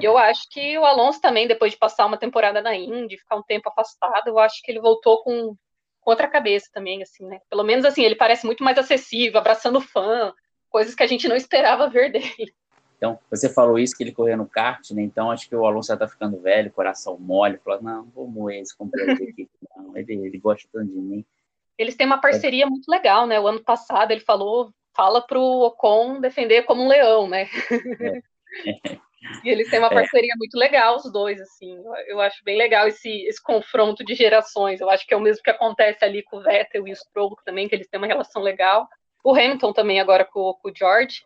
E eu acho que o Alonso também, depois de passar uma temporada na Indy, ficar um tempo afastado, eu acho que ele voltou com, com outra cabeça também, assim, né? Pelo menos assim, ele parece muito mais acessível, abraçando fã, coisas que a gente não esperava ver dele. Então, você falou isso, que ele correu no kart, né? Então, acho que o Alonso já tá ficando velho, coração mole, falou, não, vou moer esse de equipe, não, ele, ele gosta tanto de mim. Eles têm uma parceria é. muito legal, né? O ano passado ele falou fala para o Ocon defender como um leão, né? É. e eles têm uma é. parceria é. muito legal, os dois, assim. Eu acho bem legal esse, esse confronto de gerações. Eu acho que é o mesmo que acontece ali com o Vettel e o Stroll também, que eles têm uma relação legal. O Hamilton também agora com, com o George.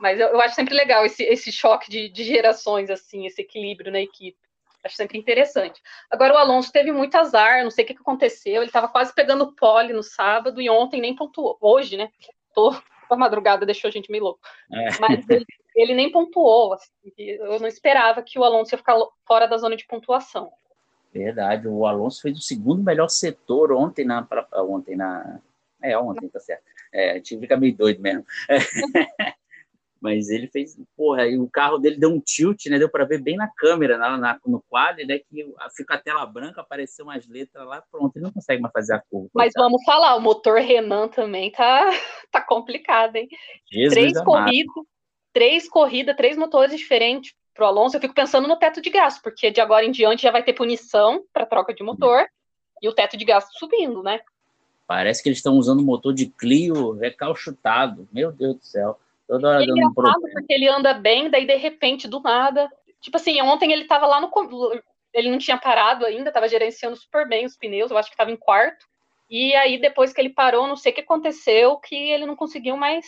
Mas eu, eu, acho sempre legal esse, esse choque de, de gerações, assim, esse equilíbrio na equipe. Acho sempre interessante. Agora, o Alonso teve muito azar, não sei o que, aconteceu. Ele estava quase pegando pole no sábado e ontem nem pontuou. Hoje, né? Tô a madrugada deixou a gente meio louco. É. Mas ele, ele, nem pontuou. Assim, eu não esperava que o Alonso ia ficar fora da zona de pontuação. Verdade, o Alonso fez o segundo melhor setor ontem na. Pra, ontem na. É, ontem, tá certo. É, a gente fica meio doido mesmo. Mas ele fez, porra, e o carro dele deu um tilt, né? Deu para ver bem na câmera, na, na, no quadro, né? Que fica a tela branca, apareceu umas letras lá, pronto, ele não consegue mais fazer a curva. Mas vamos falar, o motor Renan também tá, tá complicado, hein? Jesus três corridas, três corridas, três motores diferentes pro Alonso. Eu fico pensando no teto de gasto, porque de agora em diante já vai ter punição para troca de motor e o teto de gasto subindo, né? Parece que eles estão usando o motor de Clio recalchutado. Meu Deus do céu. Toda hora é dando um problema. porque ele anda bem, daí de repente, do nada. Tipo assim, ontem ele tava lá no. Ele não tinha parado ainda, tava gerenciando super bem os pneus, eu acho que tava em quarto. E aí, depois que ele parou, não sei o que aconteceu, que ele não conseguiu mais,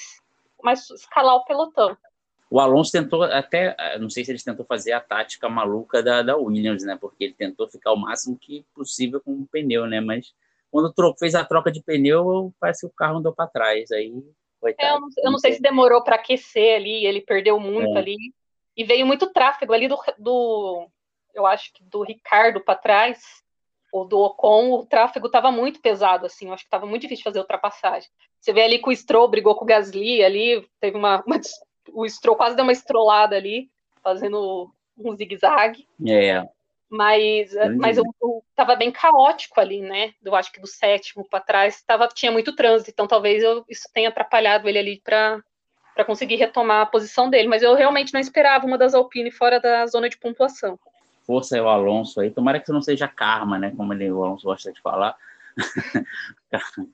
mais escalar o pelotão. O Alonso tentou até, não sei se ele tentou fazer a tática maluca da, da Williams, né? Porque ele tentou ficar o máximo que possível com o pneu, né? Mas quando fez a troca de pneu, parece que o carro andou para trás. Aí Coitado. É, eu, não, eu não sei se demorou para aquecer ali, ele perdeu muito é. ali. E veio muito tráfego ali do, do eu acho que do Ricardo para trás, ou do Ocon, o tráfego estava muito pesado, assim, eu acho que estava muito difícil fazer ultrapassagem. Você vê ali que o Stroll brigou com o Gasly ali, teve uma, uma o Stroll quase deu uma estrolada ali, fazendo um zigue-zague. É. Mas, mas eu, eu tava bem caótico ali, né? Eu acho que do sétimo para trás tava, tinha muito trânsito, então talvez eu, isso tenha atrapalhado ele ali para para conseguir retomar a posição dele, mas eu realmente não esperava uma das Alpine fora da zona de pontuação. Força é o Alonso aí, tomara que isso não seja karma, né? Como ele, o Alonso gosta de falar.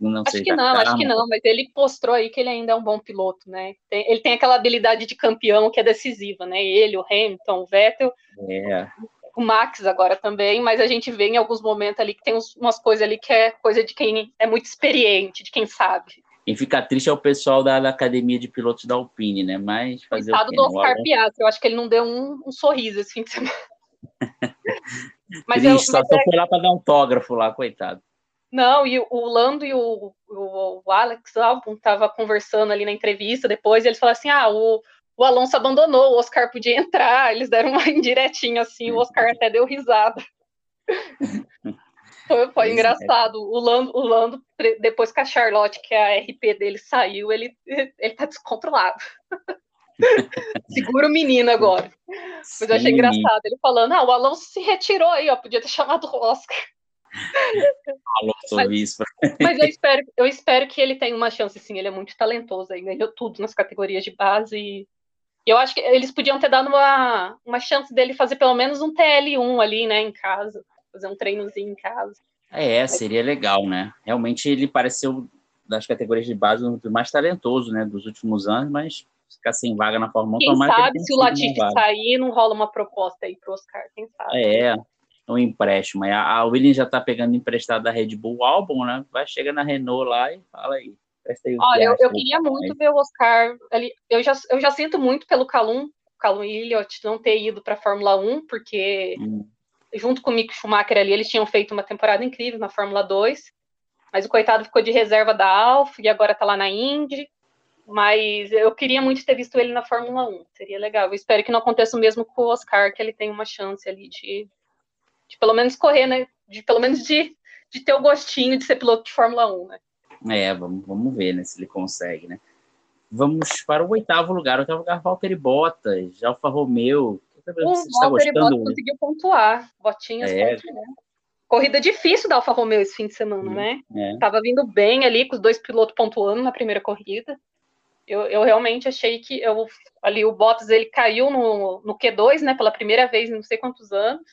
não acho que não, karma. acho que não, mas ele mostrou aí que ele ainda é um bom piloto, né? Ele tem aquela habilidade de campeão que é decisiva, né? Ele, o Hamilton, o Vettel. É o Max agora também, mas a gente vê em alguns momentos ali que tem uns, umas coisas ali que é coisa de quem é muito experiente, de quem sabe. Quem fica triste é o pessoal da, da academia de pilotos da Alpine, né? Mas fazer Coitado o quê, do Oscar né? Piastri, eu acho que ele não deu um, um sorriso esse fim de semana. mas triste, eu, só, mas é... foi lá para dar um autógrafo lá, coitado. Não, e o Lando e o, o, o Alex Albon estavam conversando ali na entrevista depois, e eles falaram assim: ah, o, o Alonso abandonou, o Oscar podia entrar, eles deram uma indiretinha assim, o Oscar até deu risada. Foi, foi engraçado. O Lando, o Lando, depois que a Charlotte, que é a RP dele, saiu, ele, ele tá descontrolado. Segura o menino agora. Mas eu achei engraçado ele falando: ah, o Alonso se retirou aí, ó, podia ter chamado o Oscar. Alonso mas, mas eu espero, eu espero que ele tenha uma chance, sim. Ele é muito talentoso aí, ganhou tudo nas categorias de base. E eu acho que eles podiam ter dado uma, uma chance dele fazer pelo menos um TL1 ali, né, em casa, fazer um treinozinho em casa. É, seria legal, né? Realmente ele pareceu das categorias de base o mais talentoso, né, dos últimos anos, mas ficar sem vaga na Fórmula 1. Quem sabe se o Latifi sair, não rola uma proposta aí pro Oscar, quem sabe. É, um empréstimo. A, a Williams já tá pegando emprestado da Red Bull álbum, né? Vai chegar na Renault lá e fala aí. Olha, eu, eu queria muito ver o Oscar ali. Eu já, eu já sinto muito pelo Calum, Calum Elliott não ter ido para a Fórmula 1, porque hum. junto com o Mick Schumacher ali, eles tinham feito uma temporada incrível na Fórmula 2. Mas o coitado ficou de reserva da Alfa e agora tá lá na Indy. Mas eu queria muito ter visto ele na Fórmula 1. Seria legal. Eu espero que não aconteça o mesmo com o Oscar, que ele tem uma chance ali de, de pelo menos correr, né? De pelo menos de, de ter o gostinho de ser piloto de Fórmula 1, né? É, vamos, vamos ver, né? Se ele consegue, né? Vamos para o oitavo lugar. O oitavo lugar, Valtteri Bottas, Alfa Romeo. O Valtteri Bottas conseguiu pontuar. Botinhas é. pontuou. Corrida difícil da Alfa Romeo esse fim de semana, né? É. Tava vindo bem ali com os dois pilotos pontuando na primeira corrida eu, eu realmente achei que eu, ali o Bottas ele caiu no, no Q2, né, pela primeira vez em não sei quantos anos,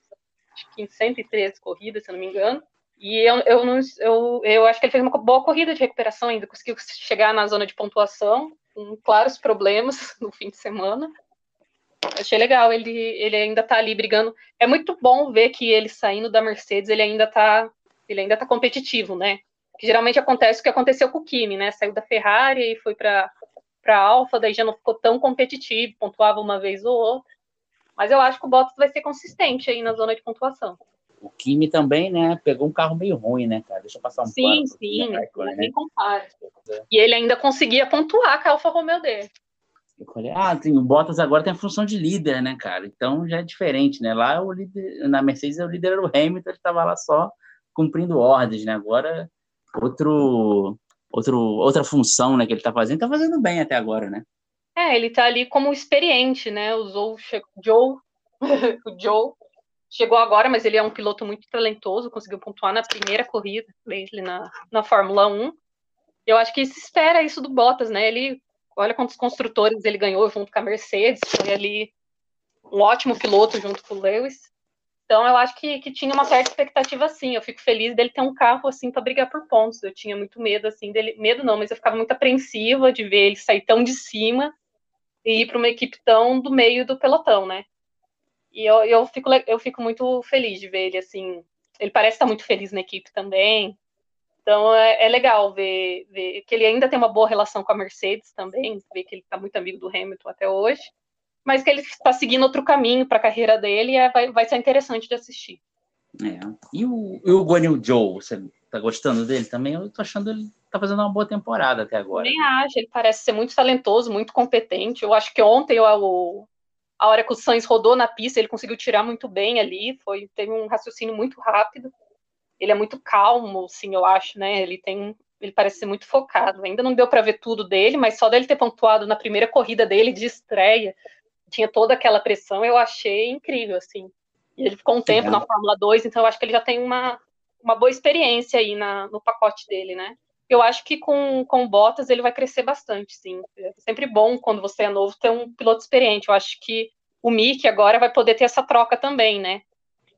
acho que em 113 corridas, se eu não me engano. E eu, eu, não, eu, eu acho que ele fez uma boa corrida de recuperação ainda, conseguiu chegar na zona de pontuação, com claros problemas no fim de semana. Achei legal, ele, ele ainda tá ali brigando. É muito bom ver que ele saindo da Mercedes, ele ainda tá, ele ainda tá competitivo, né? Que geralmente acontece o que aconteceu com o Kimi, né? Saiu da Ferrari e foi para para Alfa, daí já não ficou tão competitivo, pontuava uma vez ou outra. Mas eu acho que o Bottas vai ser consistente aí na zona de pontuação. O Kimi também, né? Pegou um carro meio ruim, né, cara? Deixa eu passar um Sim, sim, nem né? compara. É. E ele ainda conseguia pontuar com a Alfa Romeo dele. Eu falei, ah, tem, o Bottas agora tem a função de líder, né, cara? Então já é diferente, né? Lá o líder, na Mercedes o líder era o Hamilton, ele estava lá só cumprindo ordens, né? Agora outro outro, outra função né, que ele está fazendo, está fazendo bem até agora, né? É, ele está ali como experiente, né? Usou o Joe, o Joe chegou agora, mas ele é um piloto muito talentoso, conseguiu pontuar na primeira corrida dele na, na Fórmula 1. Eu acho que se espera isso do Bottas, né? Ele, olha quantos construtores ele ganhou junto com a Mercedes, foi ali um ótimo piloto junto com o Lewis. Então eu acho que, que tinha uma certa expectativa assim. Eu fico feliz dele ter um carro assim para brigar por pontos. Eu tinha muito medo assim dele, medo não, mas eu ficava muito apreensiva de ver ele sair tão de cima e ir para uma equipe tão do meio do pelotão, né? E eu, eu fico eu fico muito feliz de ver ele assim. Ele parece estar muito feliz na equipe também. Então é, é legal ver, ver que ele ainda tem uma boa relação com a Mercedes também, ver que ele está muito amigo do Hamilton até hoje mas que ele está seguindo outro caminho para a carreira dele e é, vai, vai ser interessante de assistir. É. E o, e o Guanil Joe, você tá gostando dele também? Eu tô achando ele tá fazendo uma boa temporada até agora. Nem acho, ele parece ser muito talentoso, muito competente. Eu acho que ontem o, a hora que o Sainz rodou na pista, ele conseguiu tirar muito bem ali, foi teve um raciocínio muito rápido. Ele é muito calmo, sim, eu acho, né? Ele tem ele parece ser muito focado. Ainda não deu para ver tudo dele, mas só dele ter pontuado na primeira corrida dele de estreia, tinha toda aquela pressão, eu achei incrível, assim. E ele ficou um tempo na Fórmula 2, então eu acho que ele já tem uma, uma boa experiência aí na, no pacote dele, né? Eu acho que com, com o Bottas ele vai crescer bastante, sim. É sempre bom quando você é novo ter um piloto experiente. Eu acho que o Mick agora vai poder ter essa troca também, né?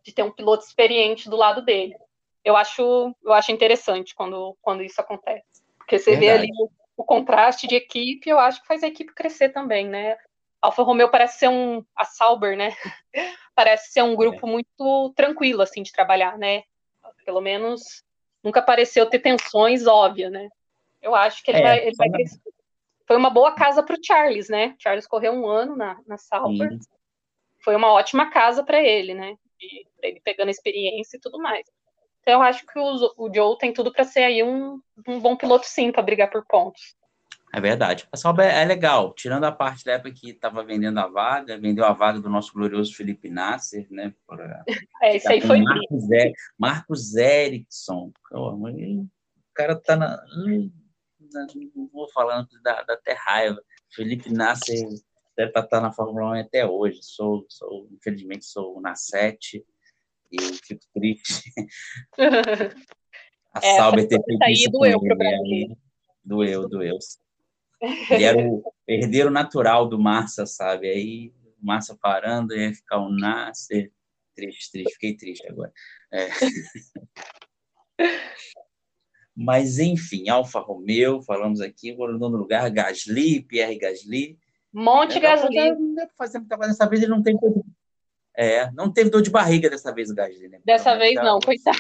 De ter um piloto experiente do lado dele. Eu acho, eu acho interessante quando, quando isso acontece. Porque você Verdade. vê ali o, o contraste de equipe, eu acho que faz a equipe crescer também, né? Alfa Romeo parece ser um a Sauber, né? parece ser um grupo é. muito tranquilo assim de trabalhar, né? Pelo menos nunca pareceu ter tensões óbvias, né? Eu acho que ele é, vai, ele vai crescer. Foi uma boa casa para o Charles, né? Charles correu um ano na, na Sauber. Sim. Foi uma ótima casa para ele, né? De, ele pegando experiência e tudo mais. Então eu acho que o, o Joe tem tudo para ser aí um, um bom piloto sim para brigar por pontos. É verdade. A Sauber é legal, tirando a parte da época que estava vendendo a vaga, vendeu a vaga do nosso glorioso Felipe Nasser, né? Pra, é, isso aí foi Marcos, é, Marcos Erickson. o cara tá na. Não vou falando da, da até raiva. Felipe Nasser deve estar tá na Fórmula 1 até hoje. Sou, sou, infelizmente, sou na 7 e fico triste. a é, Sauber ter feito isso doeu ele. Doeu, doeu. Ele era o herdeiro natural do Massa, sabe? Aí o Massa parando, ia ficar um Nasser. Triste, triste, fiquei triste agora. É. Mas, enfim, Alfa Romeo, falamos aqui, o nono lugar, Gasly, Pierre Gasly. Monte é, Gasly. Não dá para fazer muita coisa dessa vez, ele não tem É, não teve dor de barriga dessa vez o Gasly, né? Dessa vez não, coitado.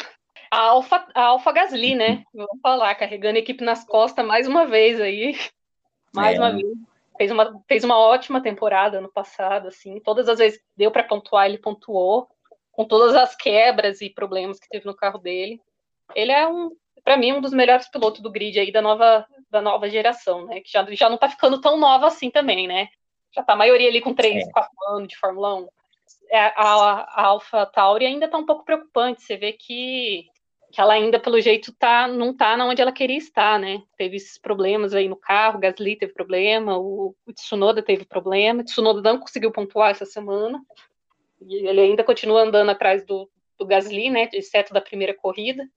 A Alfa, a Alfa Gasly, né? Vamos falar, carregando a equipe nas costas mais uma vez aí. Mais é. uma vez. Fez uma, fez uma ótima temporada no passado, assim. Todas as vezes deu para pontuar, ele pontuou. Com todas as quebras e problemas que teve no carro dele. Ele é um, para mim, um dos melhores pilotos do grid aí da nova, da nova geração, né? Que já, já não tá ficando tão nova assim também, né? Já tá a maioria ali com 3, é. 4 anos de Fórmula 1. É, a, a Alpha Tauri ainda tá um pouco preocupante. Você vê que que ela ainda, pelo jeito, tá, não tá onde ela queria estar, né? Teve esses problemas aí no carro, Gasly teve problema, o, o Tsunoda teve problema, o Tsunoda não conseguiu pontuar essa semana, e ele ainda continua andando atrás do, do Gasly, né? Exceto da primeira corrida.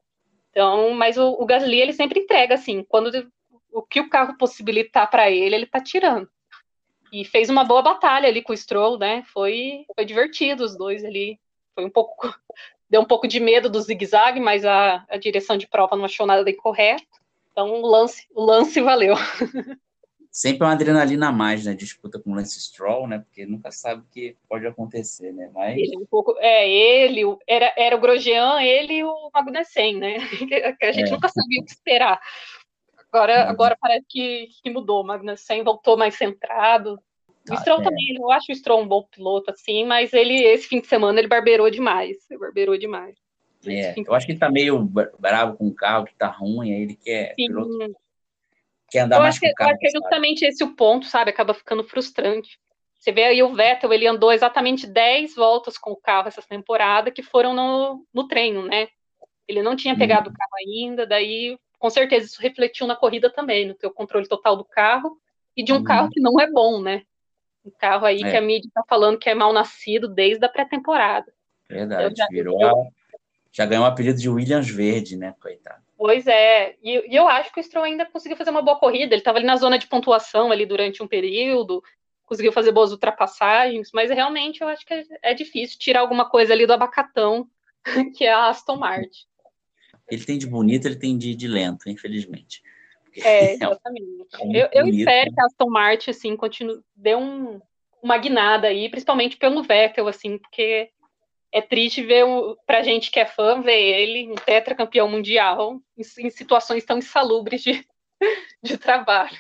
Então, mas o, o Gasly, ele sempre entrega, assim, quando o que o carro possibilitar para ele, ele tá tirando. E fez uma boa batalha ali com o Stroll, né? Foi, foi divertido os dois ali. Foi um pouco deu um pouco de medo do zigue-zague, mas a, a, direção de prova não achou nada incorreto. Então o lance, o lance valeu. Sempre uma adrenalina a mais, né? Disputa com o Lance Stroll, né? Porque nunca sabe o que pode acontecer, né? Mas... Ele, um pouco, é, ele, era, era o Grosjean, ele e o Magnussen, né? Que a gente é. nunca sabia o que esperar. Agora, agora parece que, que mudou. O Magnussen voltou mais centrado, o Stroll ah, é. também, eu acho o Stroll um bom piloto, assim, mas ele, esse fim de semana, ele barbeirou demais. Ele barbeirou demais. É, eu acho que ele tá meio bravo com o carro, que tá ruim, aí ele quer Sim. piloto, quer andar eu mais com o carro. Eu acho que é justamente esse o ponto, sabe? Acaba ficando frustrante. Você vê aí o Vettel, ele andou exatamente 10 voltas com o carro essa temporada, que foram no, no treino, né? Ele não tinha pegado hum. o carro ainda, daí com certeza isso refletiu na corrida também, no teu controle total do carro e de um hum. carro que não é bom, né? Um carro aí é. que a mídia está falando que é mal nascido desde a pré-temporada. Verdade, já, virou a, já ganhou o apelido de Williams Verde, né, coitado. Pois é, e, e, eu acho que o Stroll ainda conseguiu fazer uma boa corrida, ele estava ali na zona de pontuação ali durante um período, conseguiu fazer boas ultrapassagens, mas realmente eu acho que é, é difícil tirar alguma coisa ali do abacatão, que é a Aston Martin. Ele tem de bonito, ele tem de, de lento, infelizmente. É, exatamente. É eu, eu espero que a Aston Martin, assim, continue, dê um, uma guinada aí, principalmente pelo Vettel, assim, porque é triste ver, um, pra gente que é fã, ver ele, um tetracampeão mundial, em, em situações tão insalubres de, de trabalho.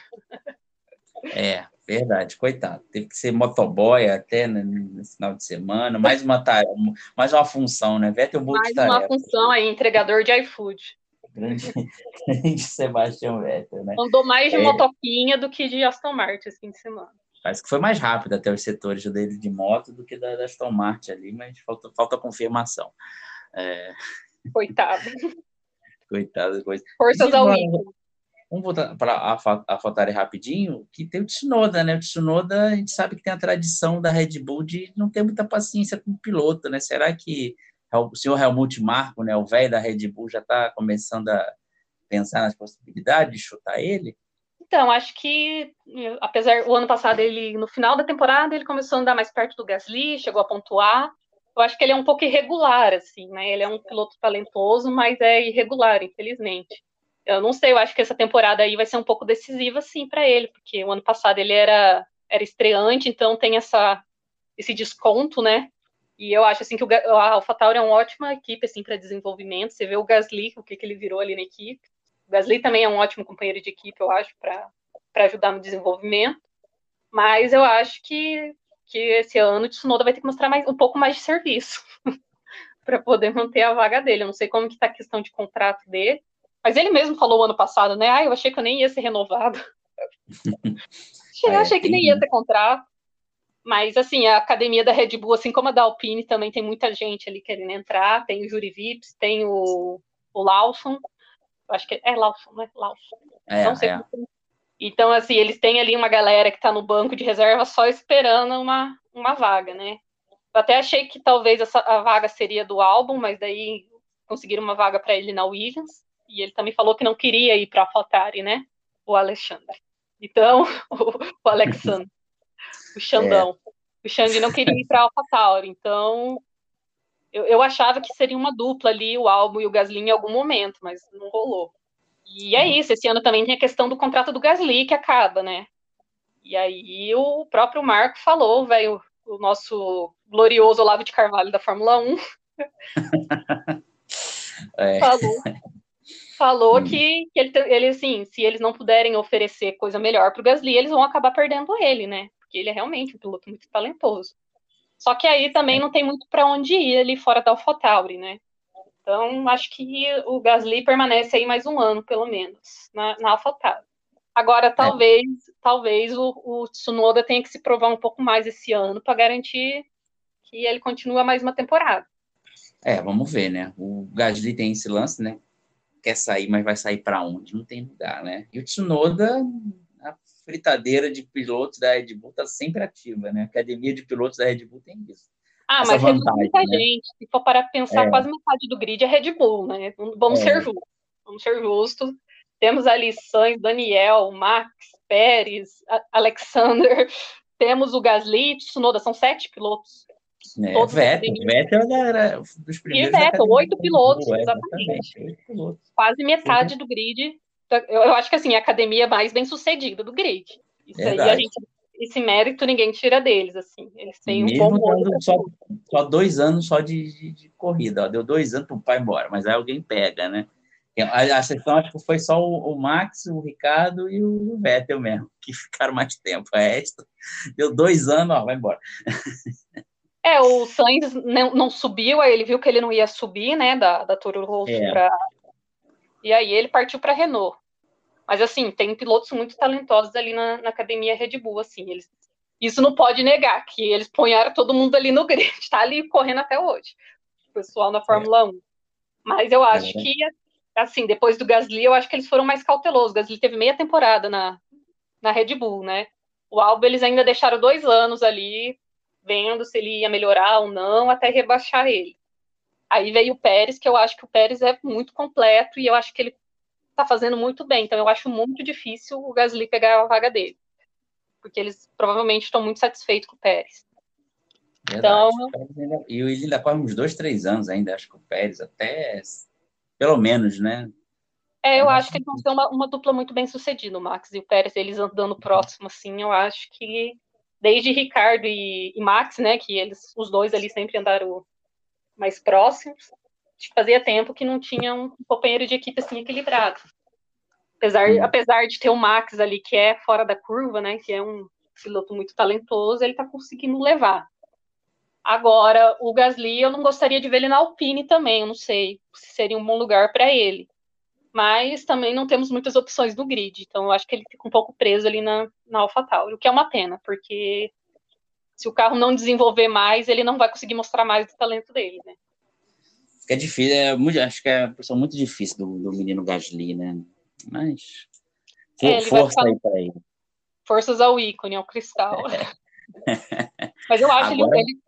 É, verdade, coitado. Teve que ser motoboy até no, no final de semana, mais uma tarefa, mais uma função, né? Vettel Mais uma função aí, entregador de iFood. Grande, grande Sebastião Vettel, né? Andou mais de é, motoquinha do que de Aston Martin esse fim de semana. Parece que foi mais rápido até os setores dele de moto do que da, da Aston Martin ali, mas falta, falta confirmação. É... Coitado. Coitado. Coisa. Forças ao Inter. Vamos voltar para a, a Fatari rapidinho, que tem o Tsunoda, né? O Tsunoda, a gente sabe que tem a tradição da Red Bull de não ter muita paciência com o piloto, né? Será que o senhor Helmut Marko, né, o velho da Red Bull, já está começando a pensar nas possibilidades de chutar ele? Então, acho que, apesar o ano passado ele no final da temporada ele começou a andar mais perto do Gasly, chegou a pontuar. Eu acho que ele é um pouco irregular, assim, né? Ele é um piloto talentoso, mas é irregular, infelizmente. Eu não sei, eu acho que essa temporada aí vai ser um pouco decisiva, sim, para ele, porque o ano passado ele era era estreante, então tem essa esse desconto, né? E eu acho assim que o, a AlphaTauri é uma ótima equipe assim para desenvolvimento. Você vê o Gasly, o que, que ele virou ali na equipe. O Gasly também é um ótimo companheiro de equipe, eu acho, para ajudar no desenvolvimento. Mas eu acho que, que esse ano o Tsunoda vai ter que mostrar mais, um pouco mais de serviço para poder manter a vaga dele. Eu não sei como que está a questão de contrato dele, mas ele mesmo falou ano passado, né? Ah, eu achei que eu nem ia ser renovado. eu achei que nem ia ter contrato. Mas, assim, a academia da Red Bull, assim como a da Alpine, também tem muita gente ali querendo entrar. Tem o Juri Vips, tem o, o Lawson. Acho que é, Lawson, né? Lawson. É, Não sei é. como- Então, assim, eles têm ali uma galera que está no banco de reserva só esperando uma, uma vaga, né? Eu até achei que talvez essa, a vaga seria do álbum, mas daí conseguiram uma vaga para ele na Williams. E ele também falou que não queria ir para a AlphaTauri, né? O Alexandre. Então, o, o Alexandre, o Xandão. O Xande não queria ir para a AlphaTauri. Então, eu, eu achava que seria uma dupla ali, o álbum e o Gasly em algum momento, mas não rolou. E é isso, esse ano também tem a questão do contrato do Gasly que acaba, né? E aí o próprio Marco falou, velho, o nosso glorioso Olavo de Carvalho da Fórmula 1 É. falou, falou Hum. que, que ele, ele, assim, se eles não puderem oferecer coisa melhor para o Gasly, eles vão acabar perdendo ele, né? Porque ele é realmente um piloto muito talentoso. Só que aí também não tem muito para onde ir ali fora da AlphaTauri, né? Então, acho que o Gasly permanece aí mais um ano, pelo menos, na, na AlphaTauri. Agora, talvez, talvez o, o Tsunoda tenha que se provar um pouco mais esse ano para garantir que ele continua mais uma temporada. É, vamos ver, né? O Gasly tem esse lance, né? Quer sair, mas vai sair para onde? Não tem lugar, né? E o Tsunoda, fritadeira de pilotos da Red Bull tá sempre ativa, né? A academia de pilotos da Red Bull tem isso. Ah, mas vantagem, muita né? gente. Se for para pensar, É. quase metade do grid é Red Bull, né? Vamos É. ser justos. Vamos ser justos. Temos ali Sainz, Daniel, Max, Pérez, Alexander. Temos o Gasly, Tsunoda. São sete pilotos. né? Todos Vettel. Vettel era dos primeiros. da Vettel, oito pilotos, é, exatamente. Oito pilotos. Quase metade do grid. Eu, eu acho que assim, a academia mais bem sucedida do grid. Isso aí a gente. Esse mérito ninguém tira deles, assim. Eles têm um bom Mesmo dando pra só, só dois anos só de, de, de corrida. Ó. Deu dois anos para o pai embora, mas aí alguém pega, né? A, a sessão acho que foi só o, o Max, o Ricardo e o Vettel mesmo, que ficaram mais tempo. A extra deu dois anos, ó, vai embora. É, o Sainz não, não subiu, aí ele viu que ele não ia subir, né, da, da Toro Rosso É. pra... E aí ele partiu para Renault. Mas, assim, tem pilotos muito talentosos ali na, na academia Red Bull, assim, eles... Isso não pode negar, que eles ponharam todo mundo ali no grid, tá ali correndo até hoje, o pessoal na Fórmula 1. Mas eu acho É. que, assim, depois do Gasly, eu acho que eles foram mais cautelosos. O Gasly teve meia temporada na, na Red Bull, né? O Alba eles ainda deixaram dois anos ali, vendo se ele ia melhorar ou não, até rebaixar ele. Aí veio o Pérez, que eu acho que o Pérez é muito completo e eu acho que ele tá fazendo muito bem. Então eu acho muito difícil o Gasly pegar a vaga dele. Porque eles provavelmente estão muito satisfeitos com o Pérez. Verdade. E ele ainda corre uns dois, três anos ainda, acho que o Pérez, até pelo menos, né? É, eu Eu acho acho que eles vão ser uma, uma dupla muito bem sucedida, o Max e o Pérez, eles andando próximo, assim, eu acho que desde Ricardo e, e Max, né, que eles, os dois ali sempre andaram mais próximos, fazia tempo que não tinha um companheiro de equipe assim equilibrado. Apesar, Hum. apesar de ter o Max ali, que é fora da curva, né, que é um piloto muito talentoso, ele tá conseguindo levar. Agora, o Gasly, eu não gostaria de ver ele na Alpine também, eu não sei se seria um bom lugar para ele mas também não temos muitas opções no grid, então eu acho que ele fica um pouco preso ali na, na AlphaTauri, o que é uma pena, porque se o carro não desenvolver mais, ele não vai conseguir mostrar mais do talento dele, né? É difícil, é muito, acho que é uma pessoa muito difícil do, do menino Gasly, né? Mas É, força aí para ele. Forças ao ícone, ao cristal. mas eu acho Agora- ele,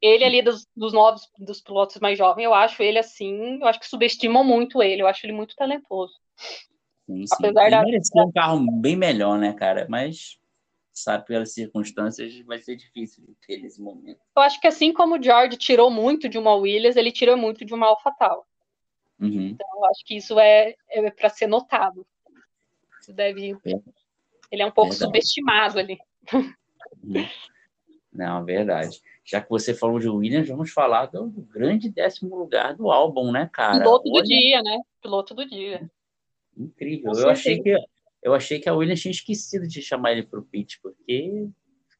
ele, ele ali dos, dos novos, dos pilotos mais jovens, eu acho ele assim, eu acho que subestimam muito ele, eu acho ele muito talentoso. Sim, sim. Apesar ele da- merecia um carro bem melhor, né, cara? Mas sabe pelas circunstâncias vai ser difícil de ter nesse momento. Eu acho que assim como o George tirou muito de uma Williams, ele tira muito de uma AlphaTauri. Uhum. Então, eu acho que isso é, é para ser notado. Isso deve. Ele é um pouco Verdade. subestimado ali. Uhum. Não, verdade. Já que você falou de Williams, vamos falar do, do grande décimo lugar do álbum, né, cara? Piloto do Olha, dia, né? Piloto do dia. Incrível. Com Eu achei, que, eu achei que a Williams tinha esquecido de chamar ele para o pit, porque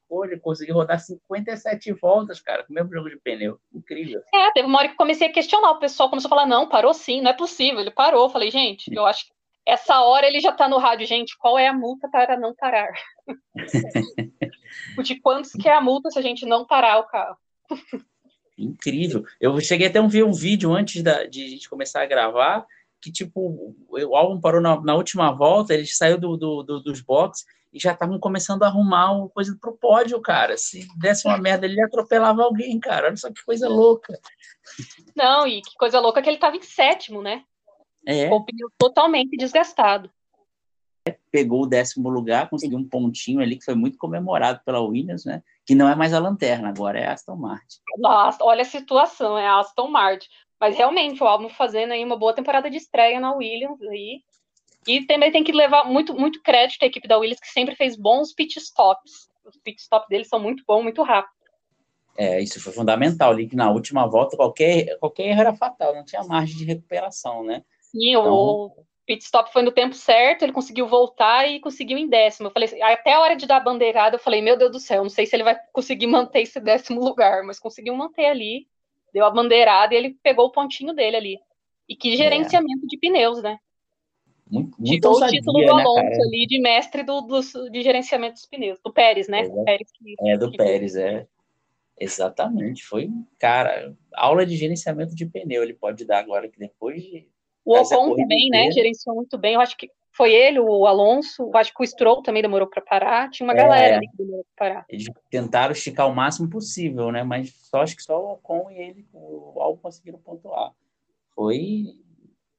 pô, ele conseguiu rodar 57 voltas, cara, com o mesmo jogo de pneu. Incrível. É, teve uma hora que eu comecei a questionar. O pessoal começou a falar: não, parou sim, não é possível. Ele parou. Eu falei, gente, eu acho que essa hora ele já tá no rádio, gente, qual é a multa para não parar? de quantos que é a multa se a gente não parar o carro? Incrível. Eu cheguei até a ver um vídeo antes da, de a gente começar a gravar, que tipo, o álbum parou na, na última volta, ele saiu do, do, do dos boxes e já estavam começando a arrumar uma coisa pro pódio, cara. Se desse uma merda, ele atropelava alguém, cara. Olha só que coisa louca. Não, e que coisa louca que ele estava em sétimo, né? É. Pneu totalmente desgastado. Pegou o décimo lugar, conseguiu um pontinho ali que foi muito comemorado pela Williams, né? Que não é mais a lanterna, agora é a Aston Martin. Nossa, olha a situação, é a Aston Martin. Mas realmente o álbum fazendo aí uma boa temporada de estreia na Williams aí. E também tem que levar muito, muito crédito à equipe da Williams, que sempre fez bons pit stops. Os pit stops deles são muito bons, muito rápidos. É, isso foi fundamental ali, que na última volta qualquer, qualquer erro era fatal, não tinha margem de recuperação, né? Sim, então... o pit stop foi no tempo certo, ele conseguiu voltar e conseguiu em décimo. Eu falei, assim, até a hora de dar a bandeirada, eu falei, meu Deus do céu, não sei se ele vai conseguir manter esse décimo lugar, mas conseguiu manter ali, deu a bandeirada e ele pegou o pontinho dele ali. E que é. gerenciamento é. de pneus, né? Muito, muito Tirou ousadia, o título do né, Alonso né, ali de mestre do, do, de gerenciamento dos pneus, do Pérez, né? É, Pérez que, é do que Pérez, é. Exatamente, foi, cara, aula de gerenciamento de pneu ele pode dar agora, que depois de. O Ocon também, né? Gerenciou muito bem. Eu acho que foi ele, o Alonso, eu acho que o Stroll também demorou para parar. Tinha uma é, galera ali que demorou para parar. Eles tentaram esticar o máximo possível, né? Mas só acho que só o Ocon e ele, o Albon conseguiram pontuar. Foi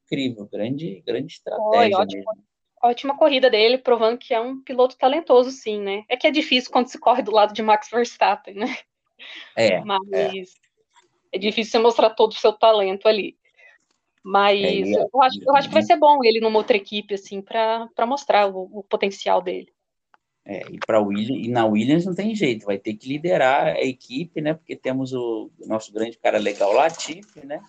incrível, grande, grande estratégia. Foi, ótima, ótima corrida dele, provando que é um piloto talentoso, sim, né? É que é difícil quando se corre do lado de Max Verstappen, né? É. Mas é, é difícil você mostrar todo o seu talento ali. Mas é, eu, acho, eu acho que vai ser bom ele numa outra equipe, assim, para mostrar o, o, potencial dele. É, e, pra Williams, e na Williams não tem jeito, vai ter que liderar a equipe, né? Porque temos o, nosso grande cara legal, Latifi, né?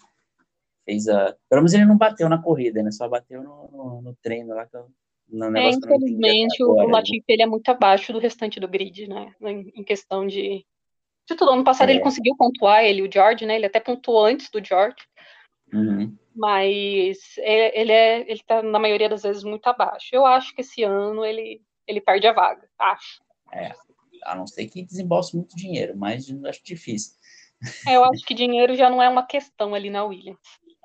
fez a. Pelo menos ele não bateu na corrida, né? Só bateu no, no, no treino lá. No é, infelizmente, o, o Latifi ele é muito abaixo do restante do grid, né? Em, em questão de. De tudo. Ano passado é. ele conseguiu pontuar, ele o George, né? Ele até pontuou antes do George. Uhum. Mas ele é, ele tá, na maioria das vezes, muito abaixo. Eu acho que esse ano ele, ele perde a vaga, acho. É, a não ser que desembolse muito dinheiro, mas acho difícil. É, eu acho que dinheiro já não é uma questão ali na Williams.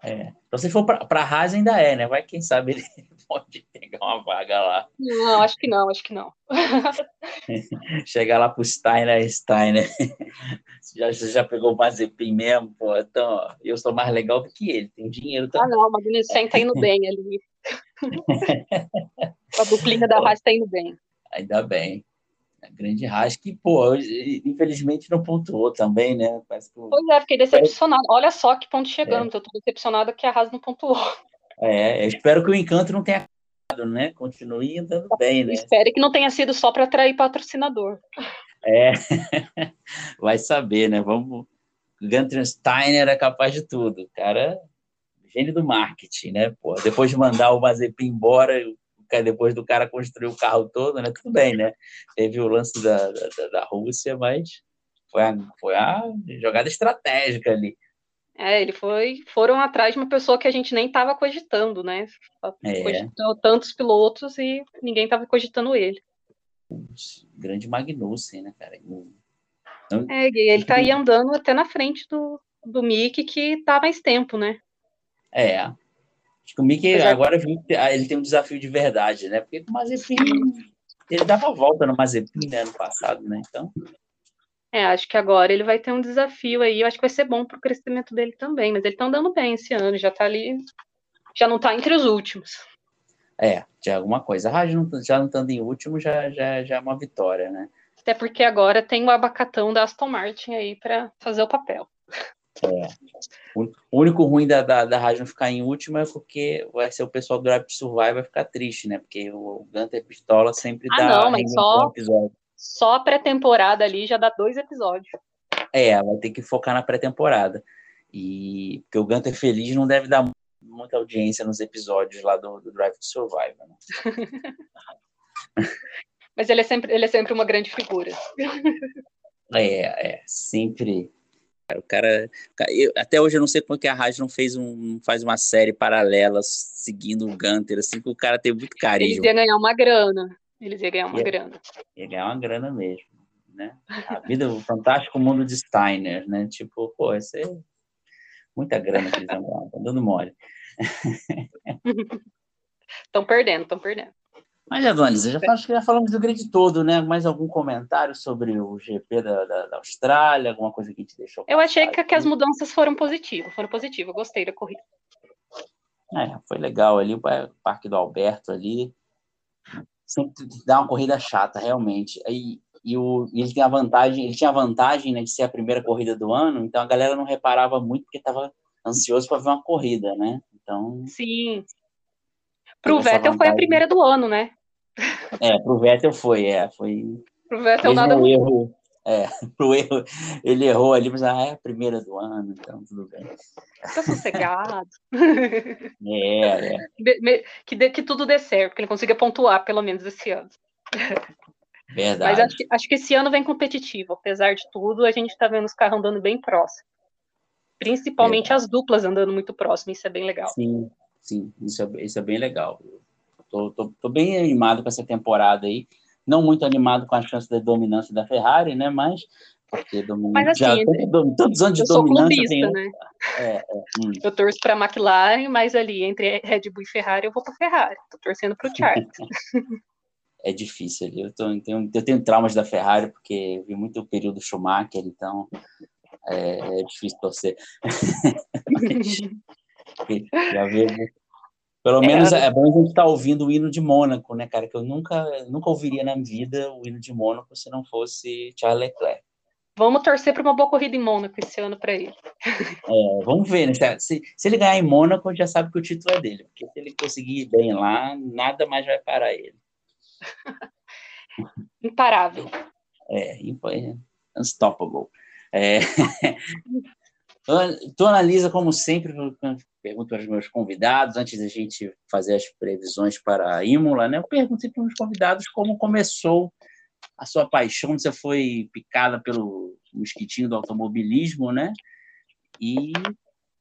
É. Então, se for para a Haas, ainda é, né? Vai, quem sabe ele pode pegar uma vaga lá. Não, acho que não, acho que não. Chegar lá pro Steiner, Steiner. já, você já pegou o Mazepin mesmo, pô. Então, ó, eu sou mais legal do que ele, tem dinheiro também. Ah, não, o Magnussen tá indo bem ali. a duplinha da Haas tá indo bem. Ainda bem. A grande Haas que, pô, infelizmente não pontuou também, né? Parece que... Pois é, fiquei decepcionado. Olha só que ponto chegamos. É. Eu tô decepcionada que a Haas não pontuou. É, eu espero que o encanto não tenha acabado, né? Continue andando bem, né? Espero que não tenha sido só para atrair patrocinador. É, vai saber, né? Vamos. Gunter Steiner é capaz de tudo. Cara, gênio do marketing, né? Pô, depois de mandar o Mazepin embora, depois do cara construir o carro todo, né? Tudo bem, né? Teve o lance da, da, da Rússia, mas foi a, foi a jogada estratégica ali. É, ele foi, foram atrás de uma pessoa que a gente nem estava cogitando, né? É. Cogitou tantos pilotos e ninguém estava cogitando ele. Grande Magnussen, né, cara? É, ele tá aí andando até na frente do, do Mick, que tá mais tempo, né? É, Acho que o Mickey é... agora que ele tem um desafio de verdade, né? Porque o Mazepin, ele dava volta no Mazepin né, ano passado, né? Então. É, acho que agora ele vai ter um desafio aí. Eu acho que vai ser bom para o crescimento dele também. Mas ele tá andando bem esse ano, já tá ali, já não tá entre os últimos. É, de alguma coisa. Ah, já não, já não estando em último, já, já, já é uma vitória, né? Até porque agora tem o abacatão da Aston Martin aí para fazer o papel. É. O único ruim da, da, da rádio não ficar em último é porque vai ser o pessoal do Drive to Survive vai ficar triste, né? Porque o Gunter Pistola sempre ah, dá não, mas só, um episódio. Só a pré-temporada ali já dá dois episódios. É, vai ter que focar na pré-temporada. E porque o Gunter feliz não deve dar muita audiência nos episódios lá do, do Drive to Survive. Né? mas ele é sempre, ele é sempre uma grande figura. É, é, sempre O cara, eu, até hoje eu não sei como que a rádio não fez um, faz uma série paralela seguindo o Gunter, assim, que o cara tem muito carinho. Eles iam ganhar uma grana. Eles iam ganhar uma ia, grana. Ia ganhar uma grana mesmo, né? A vida, o fantástico mundo de Steiner, né? Tipo, pô, isso é muita grana que eles ganhar, tá dando mole. Estão perdendo, estão perdendo. Mas, Adonis, já, já falamos do grid todo, né? Mais algum comentário sobre o GP da, da, da Austrália? Alguma coisa que te deixou? Eu achei que, que, as mudanças foram positivas, foram positivas. Gostei da corrida. É, foi legal ali, o Parque do Alberto ali. Sempre dá uma corrida chata, realmente. E, e, o, e ele tem a vantagem, ele tinha a vantagem né, de ser a primeira corrida do ano, então a galera não reparava muito porque estava ansioso para ver uma corrida, né? Então. Sim. Para o Vettel foi a primeira do ano, né? É, pro Vettel foi, é, foi. Pro Vettel nada muito. erro, é, pro erro, ele errou ali, mas ah, é a primeira do ano, então tudo bem. Tá sossegado. É, é. Que, dê, que tudo dê certo, que ele consiga pontuar, pelo menos esse ano. Verdade. Mas acho que, acho que esse ano vem competitivo, apesar de tudo, a gente tá vendo os carros andando bem próximo. Principalmente Verdade. as duplas andando muito próximo, isso é bem legal. Sim, sim, isso é, isso é bem legal. Tô, tô, tô, bem animado com essa temporada aí. Não muito animado com a chance da dominância da Ferrari, né? Mas porque domin... Mas assim, já, todo, todos os anos de dominância clubista, tem... né? É, é, hum. Eu torço para a McLaren, mas ali entre Red Bull e Ferrari eu vou para Ferrari. Tô torcendo para o Charles. é difícil ali. Eu, tô, eu, tenho, eu tenho traumas da Ferrari porque vi muito o período Schumacher, então é, é difícil torcer. já vi pelo é, menos é, é bom a gente estar tá ouvindo o hino de Mônaco, né, cara? Que eu nunca, nunca ouviria na vida o hino de Mônaco se não fosse Charles Leclerc. Vamos torcer para uma boa corrida em Mônaco esse ano para ele. É, vamos ver, né? Se, se ele ganhar em Mônaco, já sabe que o título é dele. Porque se ele conseguir ir bem lá, nada mais vai parar ele. Imparável. É, unstoppable. É, tu analisa, como sempre, pergunto para os meus convidados, antes da gente fazer as previsões para a Imola, né? Eu pergunto para os convidados como começou a sua paixão, você foi picada pelo mosquitinho do automobilismo, né? E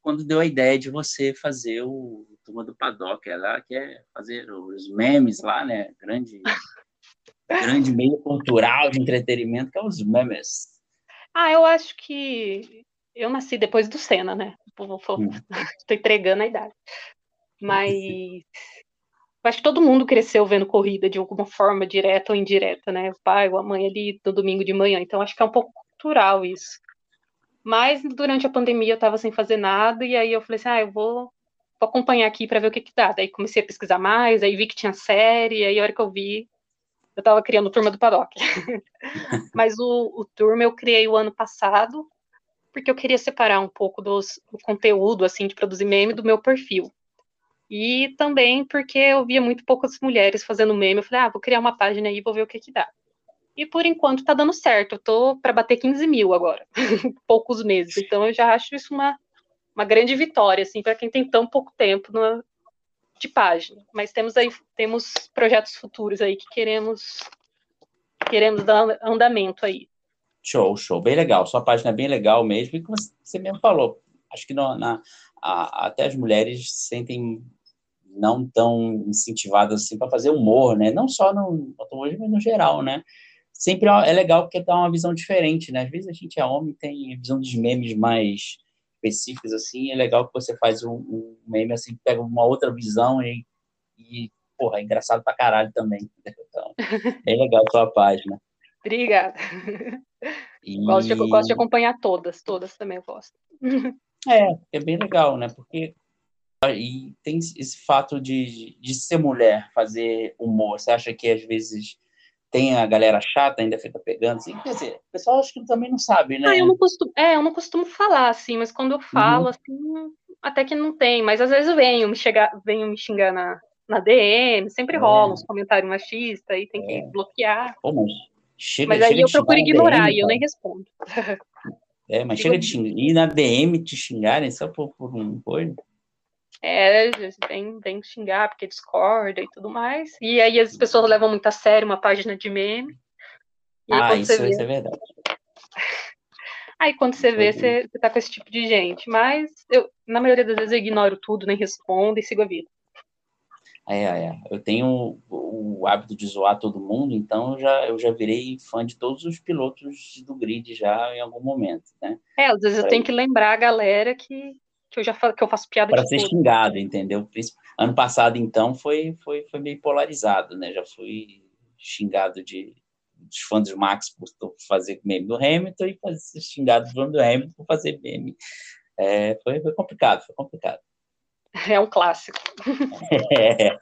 quando deu a ideia de você fazer o Turma do Paddock, ela quer fazer os memes lá, né? Grande, grande meio cultural de entretenimento, que é os memes. Ah, eu acho que eu nasci depois do Senna, né? Estou entregando a idade. Mas acho que todo mundo cresceu vendo corrida de alguma forma, direta ou indireta, né? O pai ou a mãe ali no domingo de manhã. Então acho que é um pouco cultural isso. Mas durante a pandemia eu estava sem fazer nada e aí eu falei assim, ah, eu vou, vou acompanhar aqui para ver o que que dá. Daí comecei a pesquisar mais, aí vi que tinha série, aí a hora que eu vi, eu estava criando Turma do Paddock. Mas o, o Turma eu criei o ano passado, porque eu queria separar um pouco dos, do conteúdo, assim, de produzir meme do meu perfil. E também porque eu via muito poucas mulheres fazendo meme. Eu falei, ah, vou criar uma página aí vou ver o que que dá. E por enquanto tá dando certo. Eu tô para bater 15 mil agora, poucos meses. Então eu já acho isso uma, uma grande vitória, assim, para quem tem tão pouco tempo de página. Mas temos aí temos projetos futuros aí que queremos queremos dar andamento aí. Show, show, bem legal. Sua página é bem legal mesmo, e como você mesmo falou, acho que no, na, a, até as mulheres se sentem não tão incentivadas assim para fazer humor, né? Não só no automobilismo, mas no geral, né? Sempre é legal porque dá uma visão diferente, né? Às vezes a gente é homem tem visão de memes mais específicos assim, é legal que você faz um, um meme assim, pega uma outra visão e, e porra, é engraçado pra caralho também. Então, é legal a sua página. Obrigada. E... Gosto, de, gosto de acompanhar todas, todas também eu gosto. É, é bem legal, né? Porque e tem esse fato de, de ser mulher, fazer humor. Você acha que às vezes tem a galera chata ainda fica pegando, assim, quer dizer, o pessoal acho que também não sabe, né? Ah, eu não costumo, é, eu não costumo falar assim, mas quando eu falo uhum. assim, até que não tem, mas às vezes venho me chegar, venho me xingar na, na DM, sempre é. rola uns comentários machistas e tem que é. bloquear. Pô, mas Chega, mas aí eu procuro ignorar DM, e eu nem respondo. É, mas chega de xingar. E na DM te xingarem só por, por um coisa? É, vem, vem xingar porque discorda e tudo mais. E aí as pessoas levam muito a sério uma página de meme. ah, isso, vê... isso é verdade. Aí quando você vê, você, você tá com esse tipo de gente. Mas eu, na maioria das vezes, eu ignoro tudo, nem respondo e sigo a vida. É, é. Eu tenho o, o hábito de zoar todo mundo, então eu já, eu já virei fã de todos os pilotos do grid já em algum momento, né? É, às vezes pra eu tenho que lembrar a galera que, que eu já que eu faço piada para ser tudo. xingado, entendeu? Ano passado, então, foi, foi, foi meio polarizado, né? Já fui xingado de dos fãs do Max por fazer meme do Hamilton e fazer xingado dos fãs do Hamilton por fazer meme. É, foi, foi complicado, foi complicado. É um clássico. É,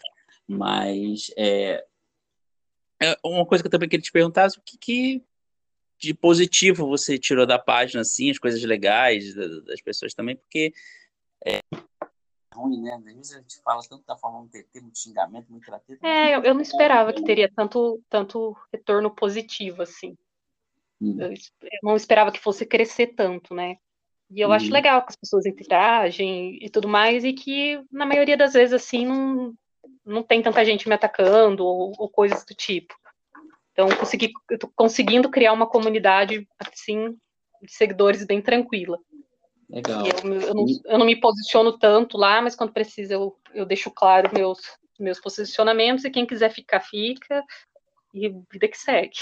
mas é, uma coisa que eu também queria te perguntar, o que, que de positivo você tirou da página, assim, as coisas legais das pessoas também, porque é ruim, né? Às vezes a gente fala tanto da Fórmula 1 TT, muito xingamento, muito trapeta. É, eu, eu, não esperava que teria tanto, tanto retorno positivo, assim. Hum. Eu, eu, não esperava que fosse crescer tanto, né? E eu acho uhum. legal que as pessoas interagem e tudo mais, e que na maioria das vezes, assim, não, não tem tanta gente me atacando ou, ou coisas do tipo. Então, consegui, eu tô conseguindo criar uma comunidade, assim, de seguidores bem tranquila. Legal. Eu, eu, não, eu, não, me posiciono tanto lá, mas quando precisa eu, eu deixo claro meus, meus posicionamentos e quem quiser ficar, fica. E vida que segue.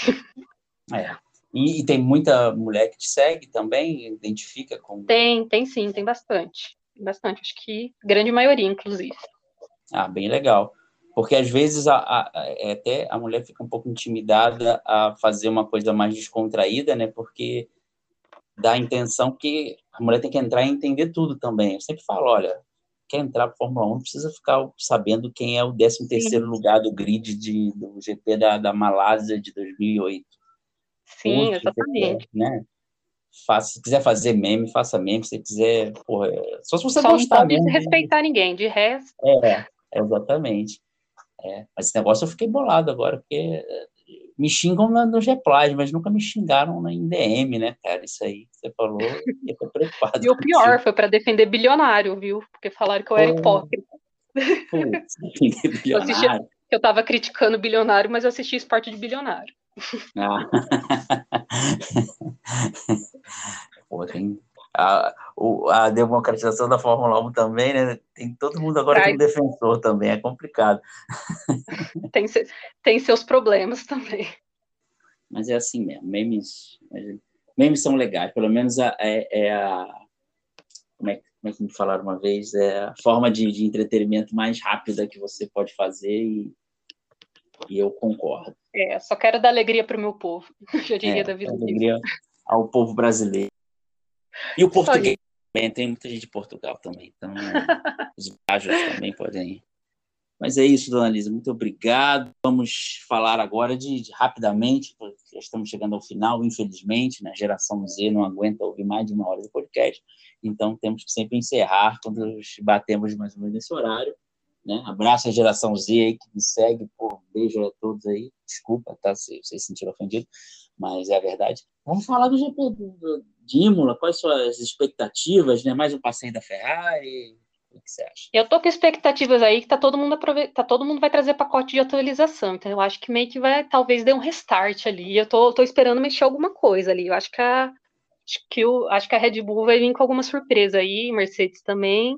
É. E, e, tem muita mulher que te segue também, identifica com. Tem, tem sim, tem bastante. Tem bastante, acho que grande maioria, inclusive. Ah, bem legal. Porque às vezes a, a, é até a mulher fica um pouco intimidada a fazer uma coisa mais descontraída, né? Porque dá a intenção que a mulher tem que entrar e entender tudo também. Eu sempre falo, olha, quer entrar para Fórmula 1, precisa ficar sabendo quem é o 13 terceiro lugar do grid de, do GP da, da Malásia de 2008 Sim, exatamente. né? Faça, se quiser fazer meme, faça meme. Se quiser, porra, só se você só gostar não mesmo. respeitar ninguém, de resto. É, exatamente. É, mas esse negócio eu fiquei bolado agora, porque eh, me xingam nos replies, mas nunca me xingaram na DM, né, cara? Isso aí você falou, eu tô preocupado. E o pior, foi para defender bilionário, viu? Porque falaram que eu era hipócrita. Putz, bilionário. Eu, assisti, eu tava criticando bilionário, mas eu assisti esporte de bilionário. Ah. Pô, tem a, a democratização da Fórmula 1 também, né? Tem todo mundo agora tem um defensor também, é complicado. Tem, tem seus problemas também. Mas é assim mesmo, memes, memes são legais, pelo menos é, é a. Como é, como é que me falaram uma vez? É a forma de, de entretenimento mais rápida que você pode fazer e e eu concordo. É, só quero dar alegria para o meu povo, já diria é, da vida alegria ao povo brasileiro. E o português também, tem muita gente de Portugal também, então os viagens também podem. Mas é isso, dona Lisa, muito obrigado. Vamos falar agora de, de rapidamente, porque já estamos chegando ao final, infelizmente, né? a geração Z não aguenta ouvir mais de uma hora de podcast, então temos que sempre encerrar quando batemos mais ou menos nesse horário. Né? Abraço a geração Z aí que me segue. Pô, beijo a todos aí. Desculpa, tá? Se vocês se sentiram ofendidos, mas é a verdade. Vamos falar do GP de Imola. Quais são as expectativas? Né? Mais um passeio da Ferrari? O que você acha? Eu tô com expectativas aí que tá todo mundo aprove... tá todo mundo vai trazer pacote de atualização. Então eu acho que meio que vai talvez dê um restart ali. Eu tô, tô esperando mexer alguma coisa ali. Eu acho que a acho que, o, acho que a Red Bull vai vir com alguma surpresa aí, Mercedes também.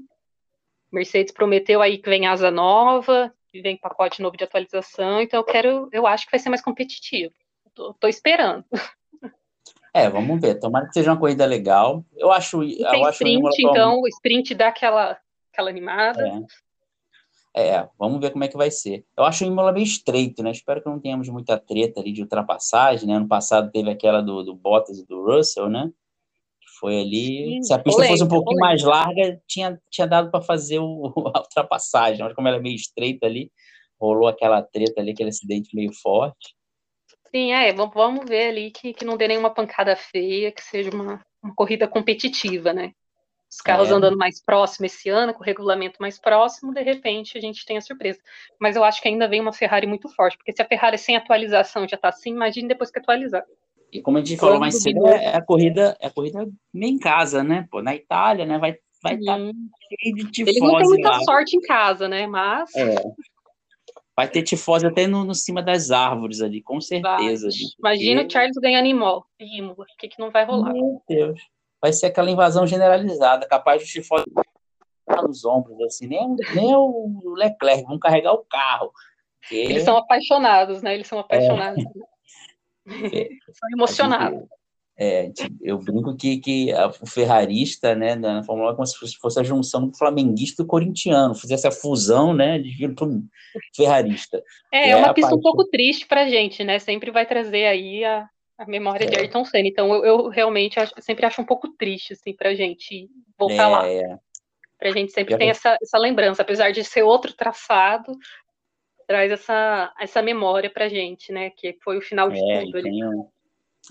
Mercedes prometeu aí que vem asa nova, que vem pacote novo de atualização, então eu quero, eu acho que vai ser mais competitivo. Tô, tô esperando. É, vamos ver. Tomara que seja uma corrida legal. Eu acho. E tem eu sprint, acho então o sprint dá aquela, aquela animada. É. é. vamos ver como é que vai ser. Eu acho o Imola meio estreito, né? Espero que não tenhamos muita treta ali de ultrapassagem, né? Ano passado teve aquela do, do Bottas e do Russell, né? Foi ali. Se a pista fosse um pouquinho mais larga, tinha, tinha dado para fazer o, a ultrapassagem. Mas como ela é meio estreita ali, rolou aquela treta ali, aquele acidente meio forte. Sim, é. Vamos ver ali que, que não dê nenhuma pancada feia, que seja uma, uma corrida competitiva, né? Os carros é. andando mais próximo esse ano, com o regulamento mais próximo, de repente a gente tem a surpresa. Mas eu acho que ainda vem uma Ferrari muito forte, porque se a Ferrari sem atualização já está assim, imagine depois que atualizar. E como a gente falou mais cedo, é, é, a corrida, é a corrida meio em casa, né? Pô, na Itália, né? Vai vai estar tá cheio de tifose Ele não tem muita lá. sorte em casa, né? Mas é. Vai ter tifose até no, no cima das árvores ali, com certeza. Imagina o Charles ganhando imola. O que, que não vai rolar? Meu Deus. Vai ser aquela invasão generalizada, capaz de tifose nos ombros, assim, nem, nem o Leclerc, vão carregar o carro. Porque... Eles são apaixonados, né? Eles são apaixonados. É. são emocionados. É, eu brinco que, que o ferrarista, né, na Fórmula 1 é como se fosse a junção do flamenguista e do corintiano, fizesse a fusão, né, de vir para o ferrarista. É, é uma pista parte... um pouco triste para a gente, né, sempre vai trazer aí a, a memória é. de Ayrton Senna, então eu, eu realmente acho, sempre acho um pouco triste, assim, para a gente voltar é, lá. É. Para a gente sempre tem essa, essa lembrança, apesar de ser outro traçado, traz essa, essa memória para a gente, né, que foi o final de é, tudo. Ali.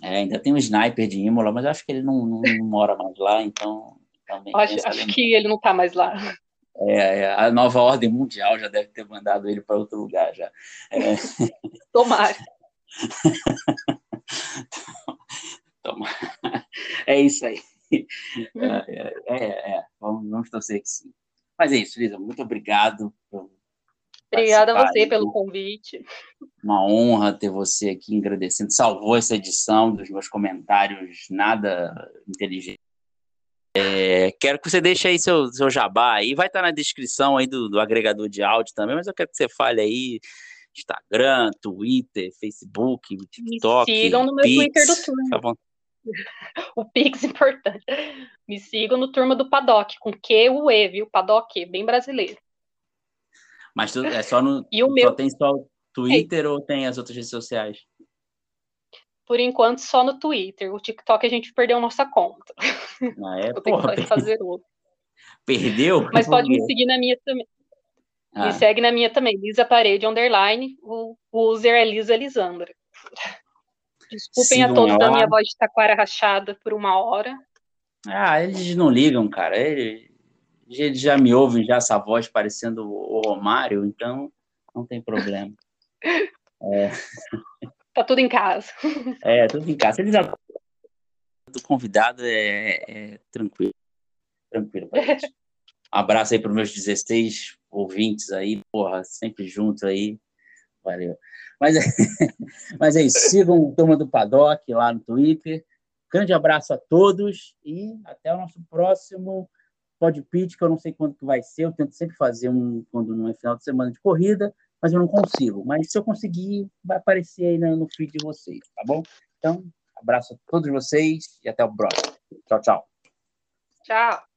É, ainda tem um sniper de Imola, mas acho que ele não, não, não mora mais lá, então também. Acho, acho que ele não está mais lá. É, é, a nova ordem mundial já deve ter mandado ele para outro lugar já. É. Tomara. Tomara. É isso aí. É, é, é, vamos, vamos torcer que sim. Mas é isso, Lisa. Muito obrigado por Obrigada a você pelo convite. Uma honra ter você aqui agradecendo. Salvou essa edição dos meus comentários nada inteligentes. É, quero que você deixe aí seu, seu jabá aí. Vai estar na descrição aí do, do agregador de áudio também, mas eu quero que você fale aí Instagram, Twitter, Facebook, TikTok. Me sigam no meu Pix, Twitter do Turma. O Pix importante. Me sigam no Turma do Paddock, com Q U E, viu? Paddock, bem brasileiro. Mas tu, é só no. E o meu... Só tem só o Twitter é. ou tem as outras redes sociais? Por enquanto, só no Twitter. O TikTok a gente perdeu nossa conta. Ah, é? Porra, que fazer outro. Perdeu? Mas pode me seguir na minha também. Ah. Me segue na minha também, Lisa Parede Underline. O, o user é Lisa Lisandra. Desculpem Sigam a todos da minha voz de taquara rachada por uma hora. Ah, eles não ligam, cara. Eles, eles já me ouvem já essa voz parecendo o Romário, então não tem problema. É. Tá tudo em casa. É, tudo em casa. Eles do convidado é, é tranquilo. Tranquilo gente. Um abraço aí para os meus 16 ouvintes aí, porra, sempre junto aí. Valeu. Mas é, mas é isso. Sigam o Turma do Paddock lá no Twitter. Grande abraço a todos e até o nosso próximo Pode pitch, que eu não sei quando que vai ser, eu tento sempre fazer um quando não é final de semana de corrida, mas eu não consigo. Mas se eu conseguir, vai aparecer aí no feed de vocês, tá bom? Então, abraço a todos vocês e até o próximo. Tchau, tchau. Tchau.